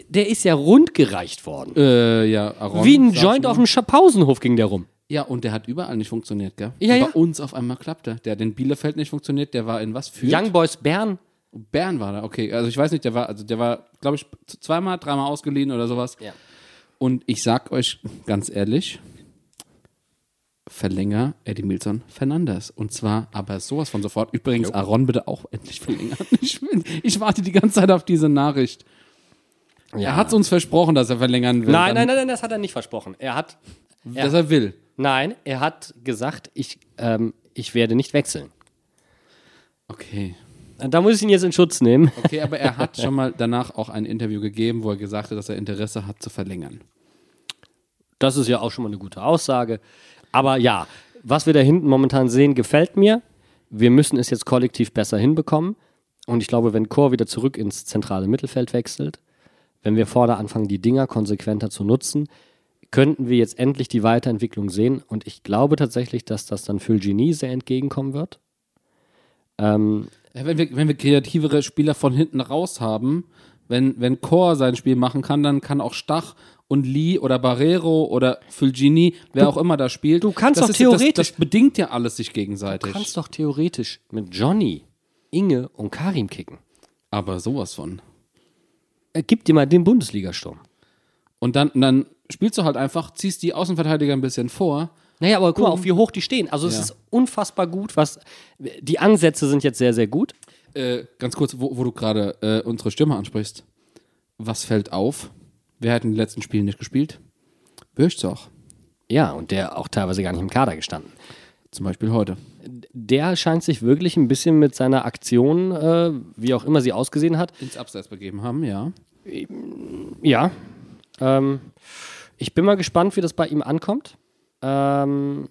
Der- ist ja rundgereicht worden. Äh, ja, Aaron. Wie ein Joint auf dem Schapausenhof ging der rum. Ja, und der hat überall nicht funktioniert, gell? Ja, Und ja. Bei uns auf einmal klappte. Der hat in Bielefeld nicht funktioniert, der war in was? Fürth? Young Boys Bern. Bern war da, okay. Also ich weiß nicht, der war, also der war, glaube ich, zweimal, dreimal ausgeliehen oder sowas. Ja. Und ich sag euch ganz ehrlich, verlänger Eddie Milson Fernandes. Und zwar aber sowas von sofort. Übrigens, Aaron bitte auch endlich verlängern. <laughs> Ich, ich warte die ganze Zeit auf diese Nachricht. Er hat uns versprochen, dass er verlängern will. Nein, nein, nein, nein, das hat er nicht versprochen. Er hat, Dass er will. nein, er hat gesagt, ich, ähm, ich werde nicht wechseln. Okay. Da muss ich ihn jetzt in Schutz nehmen. Okay, aber er hat <laughs> schon mal danach auch ein Interview gegeben, wo er gesagt hat, dass er Interesse hat zu verlängern. Das ist ja auch schon mal eine gute Aussage. Aber ja, was wir da hinten momentan sehen, gefällt mir. Wir müssen es jetzt kollektiv besser hinbekommen. Und ich glaube, wenn Chor wieder zurück ins zentrale Mittelfeld wechselt, wenn wir vorne anfangen, die Dinger konsequenter zu nutzen, könnten wir jetzt endlich die Weiterentwicklung sehen. Und ich glaube tatsächlich, dass das dann Fulgini sehr entgegenkommen wird. Ähm, Ja, wenn, wir, wenn wir kreativere Spieler von hinten raus haben, wenn, wenn Chor sein Spiel machen kann, dann kann auch Stach und Lee oder Barrero oder Fulgini, wer auch immer da spielt. du kannst doch theoretisch- Das, das bedingt ja alles sich gegenseitig. du kannst doch theoretisch mit Johnny, Inge und Karim kicken. Aber sowas von. Äh, Gib dir mal den Bundesligasturm. Und dann, dann spielst du halt einfach, ziehst die Außenverteidiger ein bisschen vor. Naja, aber guck mal, auf wie hoch die stehen. Also es Ja. ist unfassbar gut, was die Ansätze sind jetzt sehr, sehr gut. Äh, ganz kurz, wo, wo du gerade äh, unsere Stimme ansprichst. Was fällt auf? Wer hat in den letzten Spielen nicht gespielt? Würzog. Ja, und der auch teilweise gar nicht im Kader gestanden. Zum Beispiel heute. Der scheint sich wirklich ein bisschen mit seiner Aktion, äh, wie auch immer sie ausgesehen hat, Ins Abseits begeben haben, ja. ja. Ähm, ich bin mal gespannt, wie das bei ihm ankommt. Ähm,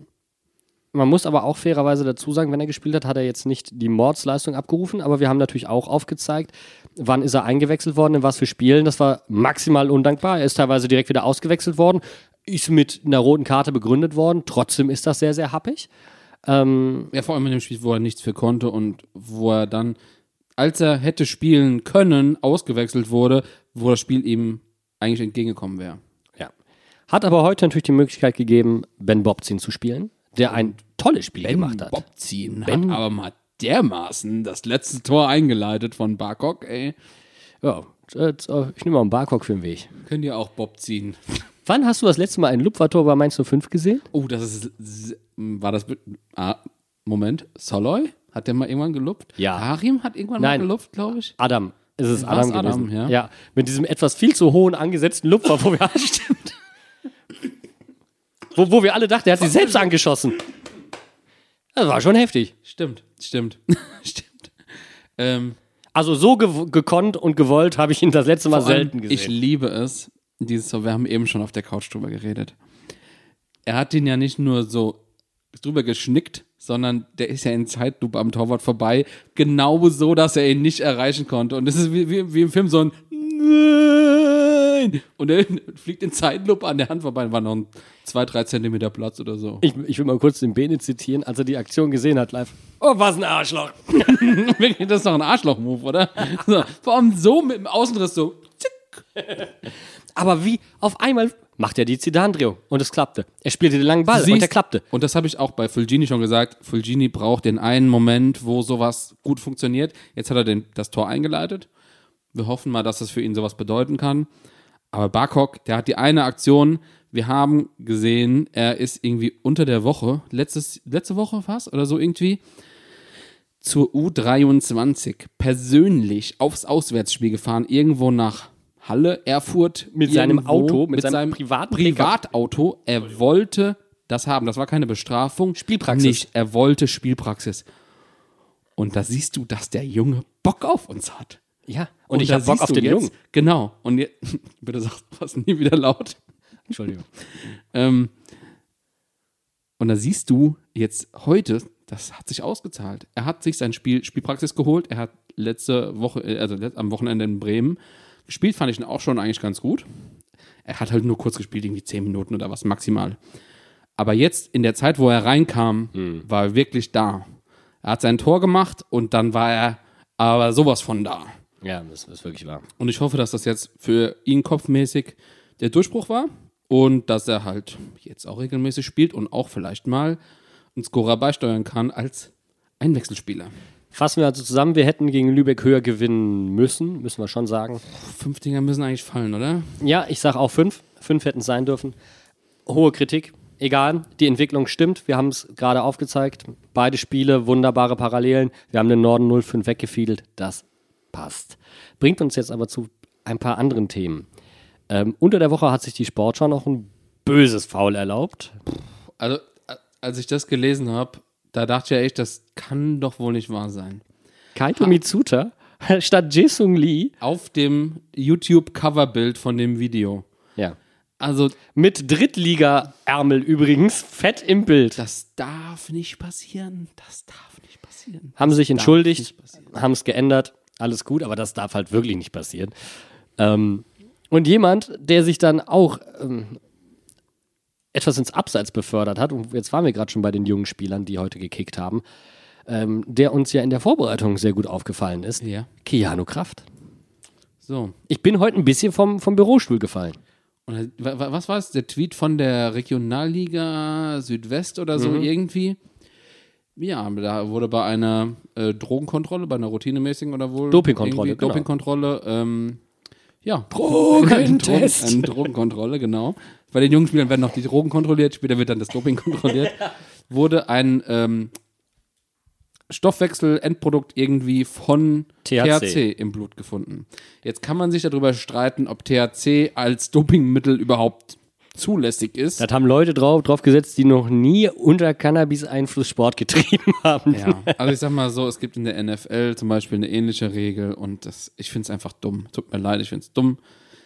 man muss aber auch fairerweise dazu sagen, wenn er gespielt hat, hat er jetzt nicht die Mordsleistung abgerufen, aber wir haben natürlich auch aufgezeigt, wann ist er eingewechselt worden, in was für Spielen. Das war maximal undankbar. Er ist teilweise direkt wieder ausgewechselt worden, ist mit einer roten Karte begründet worden. Trotzdem ist das sehr, sehr happig. Ja, vor allem in dem Spiel, wo er nichts für konnte und wo er dann, als er hätte spielen können, ausgewechselt wurde, wo das Spiel ihm eigentlich entgegengekommen wäre. Ja. Hat aber heute natürlich die Möglichkeit gegeben, Ben Bobzin zu spielen, der ein tolles Spiel gemacht hat. Bobziehen hat aber mal dermaßen das letzte Tor eingeleitet von Barkok, ey. Ja, äh, ich nehme mal einen Barcock für den Weg. Könnt ihr auch Bob ziehen. Wann hast du das letzte Mal ein Lupfertor bei Mainz 05 gesehen? Oh, das ist, war das, ah, Moment, Soloy? Hat der mal irgendwann gelupft? Ja. Harim hat irgendwann Nein. mal gelupft, glaube ich. Adam. Es ist Adam Adam, gewesen. ja? mit diesem etwas viel zu hohen angesetzten Lupfer, wo wir, <laughs> stimmt. wo, wo wir alle dachten, er hat sich selbst angeschossen. Das war schon heftig. Stimmt, stimmt, <laughs> stimmt. Ähm, Also so gew gekonnt und gewollt habe ich ihn das letzte Mal selten Ich gesehen. liebe es. Dieses, so, wir haben eben schon auf der Couch drüber geredet. Er hat den ja nicht nur so drüber geschnickt, sondern der ist ja in Zeitlupe am Torwart vorbei, genau so, dass er ihn nicht erreichen konnte. Und das ist wie, wie, wie im Film so ein Nein! Und er <laughs> fliegt in Zeitlupe an der Hand vorbei. War noch ein zwei, drei Zentimeter Platz oder so. Ich, ich will mal kurz den Bene zitieren, als er die Aktion gesehen hat live. Oh, was ein Arschloch. <laughs> Wirklich, das ist doch ein Arschloch-Move, oder? <laughs> So, vor allem so mit dem Außenriss so. Aber wie auf einmal macht er die Zidane-Drehung und es klappte. Er spielte den langen Ball und Siehst- der klappte. Und das habe ich auch bei Fulgini schon gesagt. Fulgini braucht den einen Moment, wo sowas gut funktioniert. Jetzt hat er den, das Tor eingeleitet. Wir hoffen mal, dass das für ihn sowas bedeuten kann. Aber Barkok, der hat die eine Aktion. Wir haben gesehen, er ist irgendwie unter der Woche, letztes, letzte Woche fast oder so irgendwie, zur U23 persönlich aufs Auswärtsspiel gefahren, irgendwo nach Halle, Erfurt. Mit seinem Auto, mit seinem privaten Privatauto. Er wollte das haben. Das war keine Bestrafung. Spielpraxis. Nicht. Er wollte Spielpraxis. Und da siehst du, dass der Junge Bock auf uns hat. Ja, und, ich da habe Bock auf den jetzt, Jungen. Genau. Und jetzt, <laughs> bitte sag was nie wieder laut. <laughs> Entschuldigung. Ähm, und da siehst du jetzt heute, das hat sich ausgezahlt. Er hat sich sein Spiel, Spielpraxis geholt. Er hat letzte Woche, äh, also am Wochenende in Bremen gespielt, fand ich ihn auch schon eigentlich ganz gut. Er hat halt nur kurz gespielt, irgendwie zehn Minuten oder was maximal. Aber jetzt in der Zeit, wo er reinkam, war er wirklich da. Er hat sein Tor gemacht und dann war er aber sowas von da. Ja, das ist wirklich wahr. Und ich hoffe, dass das jetzt für ihn kopfmäßig der Durchbruch war und dass er halt jetzt auch regelmäßig spielt und auch vielleicht mal einen Scorer beisteuern kann als Einwechselspieler. Fassen wir also zusammen, wir hätten gegen Lübeck höher gewinnen müssen, müssen wir schon sagen. Fünf Dinger müssen eigentlich fallen, oder? Ja, ich sage auch fünf. Fünf hätten es sein dürfen. Hohe Kritik. Egal, die Entwicklung stimmt. Wir haben es gerade aufgezeigt. Beide Spiele, wunderbare Parallelen. Wir haben den Norden 0-5 weggefiedelt. Das passt. Bringt uns jetzt aber zu ein paar anderen Themen. Ähm, unter der Woche hat sich die Sportschau noch ein böses Foul erlaubt. Also, a- als ich das gelesen habe, da dachte ich ja echt, das kann doch wohl nicht wahr sein. Kaito Mitsuta <laughs> statt Jae-Sung Lee. Auf dem YouTube-Coverbild von dem Video. Ja. Also, Mit Drittliga-Ärmel übrigens, fett im Bild. das darf nicht passieren. Das darf nicht passieren. haben sich entschuldigt, haben es geändert, alles gut, aber das darf halt wirklich nicht passieren. Ähm, und jemand, der sich dann auch ähm, etwas ins Abseits befördert hat, und jetzt waren wir gerade schon bei den jungen Spielern, die heute gekickt haben, ähm, der uns ja in der Vorbereitung sehr gut aufgefallen ist, Ja. Keanu Kraft. So. Ich bin heute ein bisschen vom, vom Bürostuhl gefallen. Und wa- was war es? Der Tweet von der Regionalliga Südwest oder so irgendwie? Ja, da wurde bei einer äh, Drogenkontrolle, bei einer routinemäßigen oder wohl Dopingkontrolle, genau. Dopingkontrolle, ähm, ja, Drogentest. Drogen, eine Drogenkontrolle, genau. Bei den jungen Spielern werden noch die Drogen kontrolliert, später wird dann das Doping kontrolliert. <laughs> wurde ein ähm, Stoffwechsel-Endprodukt irgendwie von THC. THC im Blut gefunden. Jetzt kann man sich darüber streiten, ob THC als Dopingmittel überhaupt zulässig ist. Das haben Leute drauf, drauf gesetzt, die noch nie unter Cannabis-Einfluss Sport getrieben <laughs> haben. Ja, also ich sag mal so, es gibt in der NFL zum Beispiel eine ähnliche Regel und das, ich finde es einfach dumm. Tut mir leid, ich finde es dumm.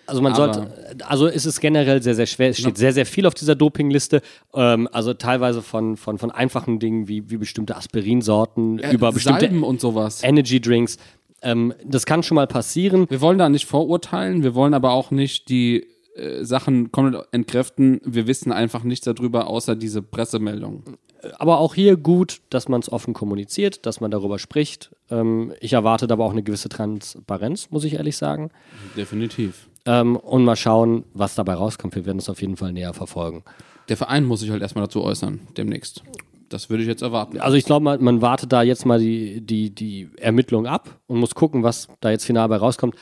Also man Aber- sollte, also es ist generell sehr, sehr schwer. Es steht sehr, sehr viel auf dieser Dopingliste. Ähm, also teilweise von, von, von einfachen Dingen wie, wie bestimmte Aspirinsorten über bestimmte Salben und sowas. Energy Drinks. Ähm, das kann schon mal passieren. Wir wollen da nicht vorurteilen, wir wollen aber auch nicht die äh, Sachen komplett entkräften. Wir wissen einfach nichts darüber, außer diese Pressemeldung. Aber auch hier gut, dass man es offen kommuniziert, dass man darüber spricht. Ähm, ich erwarte aber auch eine gewisse Transparenz, muss ich ehrlich sagen. Definitiv. Ähm, und mal schauen, was dabei rauskommt. Wir werden es auf jeden Fall näher verfolgen. Der Verein muss sich halt erstmal dazu äußern, demnächst. Das würde ich jetzt erwarten. Also ich glaube, man, man wartet da jetzt mal die, die, die Ermittlung ab und muss gucken, was da jetzt final bei rauskommt.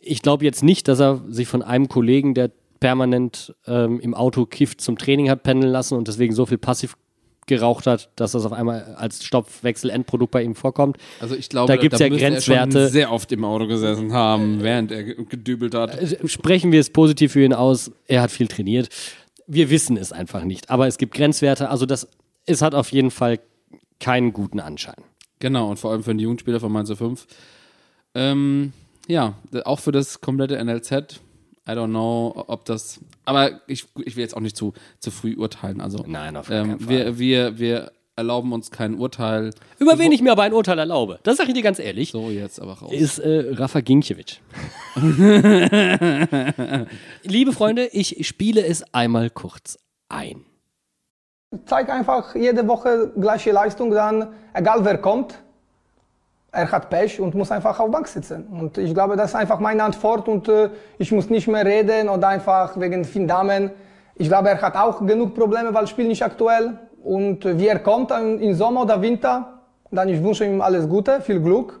Ich glaube jetzt nicht, dass er sich von einem Kollegen, der permanent ähm, im Auto kifft, zum Training hat pendeln lassen und deswegen so viel passiv geraucht hat, dass das auf einmal als Stoffwechsel-Endprodukt bei ihm vorkommt. Also ich glaube, Da gibt's ja müsste Er Grenzwerte. schon sehr oft im Auto gesessen haben, während er ge- gedübelt hat. Sprechen wir es positiv für ihn aus, er hat viel trainiert. Wir wissen es einfach nicht, aber es gibt Grenzwerte. Also das, es hat auf jeden Fall keinen guten Anschein. Genau, und vor allem für den Jugendspieler von Mainz 05. Ähm, ja, auch für das komplette NLZ. I don't know, ob das. Aber ich, ich will jetzt auch nicht zu, zu früh urteilen. Also, Nein, auf gar ähm, keinen Fall. wir, wir, wir erlauben uns kein Urteil. Über wen ich mir aber ein Urteil erlaube, das sage ich dir ganz ehrlich, So, jetzt aber raus. ist äh, Rafa Ginkiewicz. <laughs> Liebe Freunde, ich spiele es einmal kurz ein. zeig einfach jede Woche gleiche Leistung, dann egal wer kommt, er hat Pech und muss einfach auf Bank sitzen. Und ich glaube, das ist einfach meine Antwort und äh, ich muss nicht mehr reden oder einfach wegen vielen Damen. Ich glaube, er hat auch genug Probleme, weil das Spiel nicht aktuell. Und äh, wie er kommt im Sommer oder Winter, dann ich wünsche ihm alles Gute, viel Glück.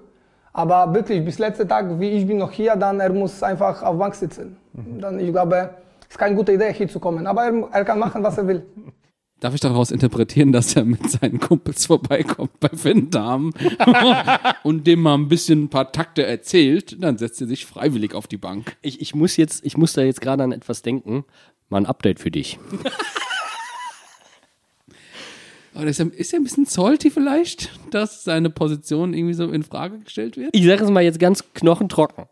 Aber wirklich, bis letzten Tag, wie ich bin noch hier, dann er muss einfach auf Bank sitzen. Dann, ich glaube, es ist keine gute Idee, hier zu kommen. Aber er, er kann machen, was er will. <laughs> Darf ich daraus interpretieren, dass er mit seinen Kumpels vorbeikommt bei Finn <laughs> und dem mal ein bisschen ein paar Takte erzählt? Dann setzt er sich freiwillig auf die Bank. Ich, ich muss jetzt, ich muss da jetzt gerade an etwas denken. Mal ein Update für dich. <laughs> Aber ist er, ist er ein bisschen salty vielleicht, dass seine Position irgendwie so in Frage gestellt wird? Ich sage es mal jetzt ganz knochentrocken.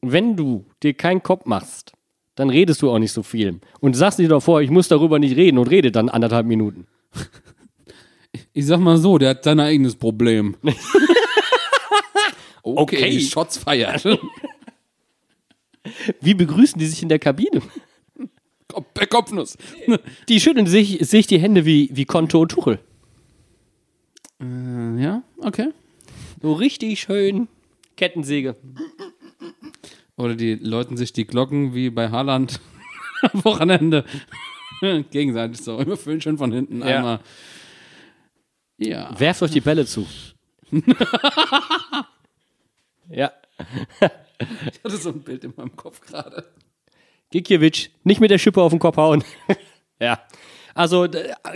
Wenn du dir keinen Kopf machst, dann redest du auch nicht so viel. Und sagst dir doch vor, ich muss darüber nicht reden und rede dann anderthalb Minuten. <laughs> Ich sag mal so, der hat sein eigenes Problem. <laughs> okay, Okay. Shots feiert. <laughs> Wie begrüßen die sich in der Kabine? Per Kopfnuss. Die schütteln sich, sich die Hände wie, wie Konto und Tuchel. Äh, ja, okay. So richtig schön Kettensäge. Oder die läuten sich die Glocken wie bei Haaland <laughs> am Wochenende. <laughs> Gegenseitig so, immer schön schön von hinten. Ja. Einmal. Ja. Werft euch die Bälle zu. <laughs> ja. Ich hatte so ein Bild in meinem Kopf gerade. Gikiewicz, nicht mit der Schippe auf den Kopf hauen. ja. Also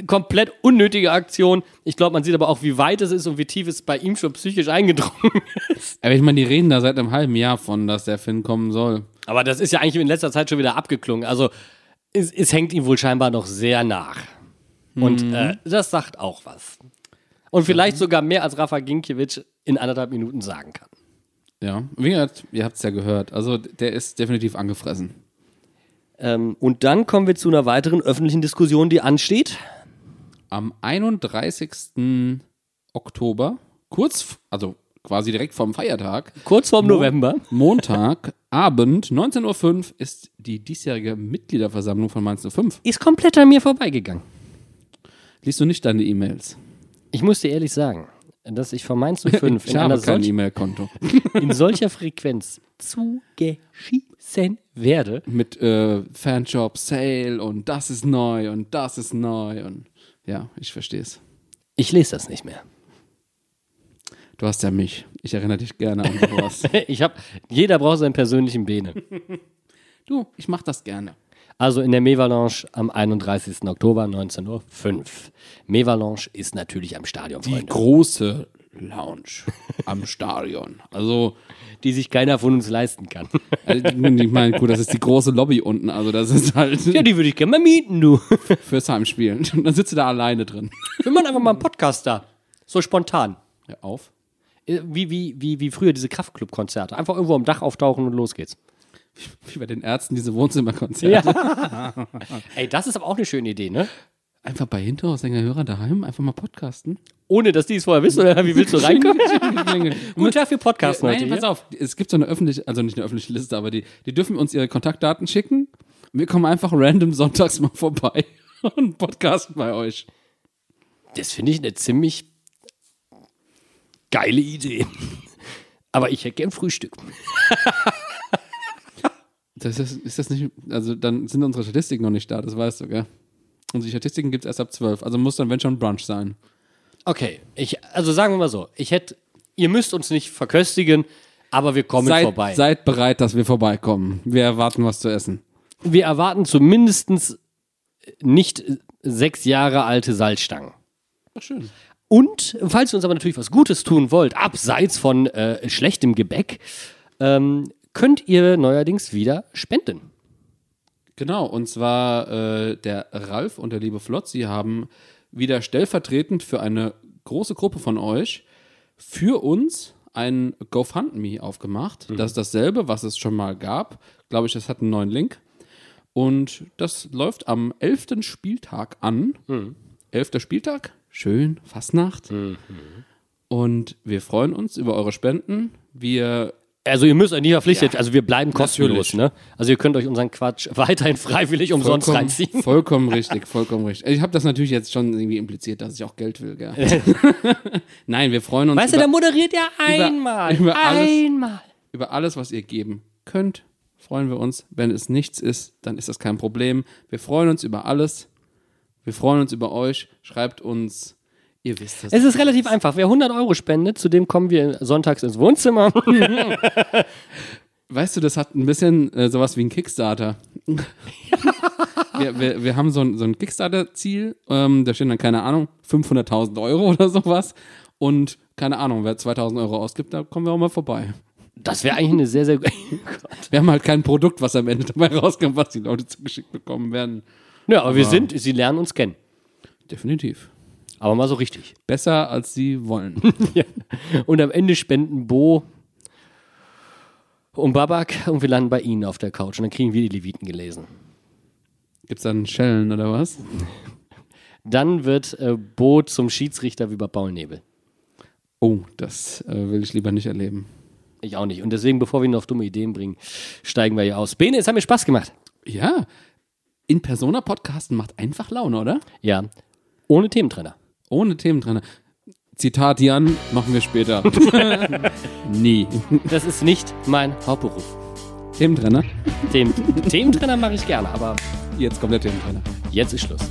komplett unnötige Aktion. Ich glaube, man sieht aber auch, wie weit es ist und wie tief es bei ihm schon psychisch eingedrungen <laughs> ist. Aber ich meine, die reden da seit einem halben Jahr von, dass der Finn kommen soll. Aber das ist ja eigentlich in letzter Zeit schon wieder abgeklungen. Also es, es hängt ihm wohl scheinbar noch sehr nach. Und äh, das sagt auch was. Und vielleicht sogar mehr, als Rafa Ginkiewicz in anderthalb Minuten sagen kann. Ja, wie gesagt, ihr habt es ja gehört. Also der ist definitiv angefressen. Ähm, und dann kommen wir zu einer weiteren öffentlichen Diskussion, die ansteht. Am 31. Oktober, kurz, also quasi direkt vorm Feiertag, Kurz vorm November. <laughs> Montagabend, 19.05 Uhr, ist die diesjährige Mitgliederversammlung von Mainz 05. Ist komplett an mir vorbeigegangen. Liest du nicht deine E-Mails? Ich muss dir ehrlich sagen, dass ich von Mainz 05 <laughs> Ich in, einer solch, E-Mail-Konto. <laughs> in solcher Frequenz zugeschießen werde. Mit äh, Fanshop, Sale und das ist neu und das ist neu und ja, ich verstehe es. Ich lese das nicht mehr. Du hast ja mich. Ich erinnere dich gerne an sowas. <laughs> Ich habe, jeder braucht seinen persönlichen Bene. du, ich mach das gerne. Also in der Mevalanche am 31. Oktober 19.05 Uhr. Mevalanche ist natürlich am Stadion, Die Freunde. große Lounge am Stadion. Also, Die sich keiner von uns leisten kann. also, ich meine, gut, das ist die große Lobby unten. Also, das ist halt ja, die würde ich gerne mal mieten, du. fürs Heimspielen. Und dann sitzt du da alleine drin. Wir machen einfach mal einen Podcast da. So spontan. Ja, auf. Äh, Wie, wie, wie, wie früher diese Kraftclub-Konzerte. Einfach irgendwo am Dach auftauchen und los geht's. Wie bei den Ärzten diese Wohnzimmerkonzerte. <laughs> Ey, das ist aber auch eine schöne Idee, ne? Einfach bei Hinterhaussänger-Hörer daheim einfach mal podcasten. Ohne, dass die es vorher wissen, oder wie willst du reinkommen? Guten Tag für Podcast heute. Nein, pass auf. Es gibt so eine öffentliche, also nicht eine öffentliche Liste, aber die, die dürfen uns ihre Kontaktdaten schicken. Wir kommen einfach random sonntags mal vorbei <laughs> und podcasten bei euch. Das finde ich eine ziemlich geile Idee. Aber ich hätte gern Frühstück. <laughs> Das ist, ist das nicht, also dann sind unsere Statistiken noch nicht da, das weißt du, gell? Und die Statistiken gibt es erst ab 12. Also muss dann, wenn schon, Brunch sein. Okay, ich, also sagen wir mal so, ich hätte, ihr müsst uns nicht verköstigen, aber wir kommen Seid, vorbei. seid bereit, dass wir vorbeikommen. Wir erwarten was zu essen. wir erwarten zumindest nicht sechs Jahre alte Salzstangen. Ach, schön. Und falls ihr uns aber natürlich was Gutes tun wollt, abseits von äh, schlechtem Gebäck, ähm, könnt ihr neuerdings wieder spenden. Genau, und zwar äh, der Ralf und der liebe Flott, sie haben wieder stellvertretend für eine große Gruppe von euch für uns ein GoFundMe aufgemacht. Das ist dasselbe, was es schon mal gab. Glaube ich, das hat einen neuen Link. Und das läuft am 11. Spieltag an. 11. Spieltag, schön, Fastnacht. Und wir freuen uns über eure Spenden. Wir Also ihr müsst euch nicht verpflichtet, also wir bleiben kostenlos, ne? Also ihr könnt euch unseren Quatsch <laughs> weiterhin freiwillig umsonst vollkommen, reinziehen. Vollkommen richtig, vollkommen richtig. Ich habe das natürlich jetzt schon irgendwie impliziert, dass ich auch Geld will, gell? <laughs> Nein, wir freuen uns Weißt du, über, der moderiert ja einmal. über alles. einmal. über alles, was ihr geben könnt. Freuen wir uns. Wenn es nichts ist, dann ist das kein Problem. Wir freuen uns über alles. Wir freuen uns über euch. Schreibt uns. Ihr wisst es. Es ist relativ einfach. Wer 100 Euro spendet, zu dem kommen wir sonntags ins Wohnzimmer. <laughs> Weißt du, das hat ein bisschen äh, sowas wie ein Kickstarter. <laughs> wir, wir, wir haben so ein, so ein Kickstarter-Ziel, ähm, da stehen dann, keine Ahnung, 500.000 Euro <laughs> oder sowas. Und keine Ahnung, wer 2.000 Euro ausgibt, da kommen wir auch mal vorbei. Das wäre eigentlich eine sehr, sehr Wir haben halt kein Produkt, was am Ende dabei rauskommt, was die Leute zugeschickt bekommen werden. Ja, aber, wir sind, sie lernen uns kennen. Definitiv. Aber mal so richtig. Besser, als sie wollen. <laughs> Ja. Und am Ende spenden Bo und Babak und wir landen bei ihnen auf der Couch und dann kriegen wir die Leviten gelesen. Gibt's dann Schellen oder was? <laughs> Dann wird äh, Bo zum Schiedsrichter wie bei Paul Nebel. Oh, das äh, will ich lieber nicht erleben. Ich auch nicht. Und deswegen, bevor wir ihn auf dumme Ideen bringen, steigen wir hier aus. Bene, es hat mir Spaß gemacht. Ja, in Persona podcasten macht einfach Laune, oder? Ja. Ohne Thementrenner. Ohne Thementrenner. Zitat Jan, machen wir später. <laughs> Nie. Das ist nicht mein Hauptberuf. Thementrenner? Themen Thementrenner mache ich gerne, aber Jetzt kommt der Thementrenner. jetzt ist Schluss.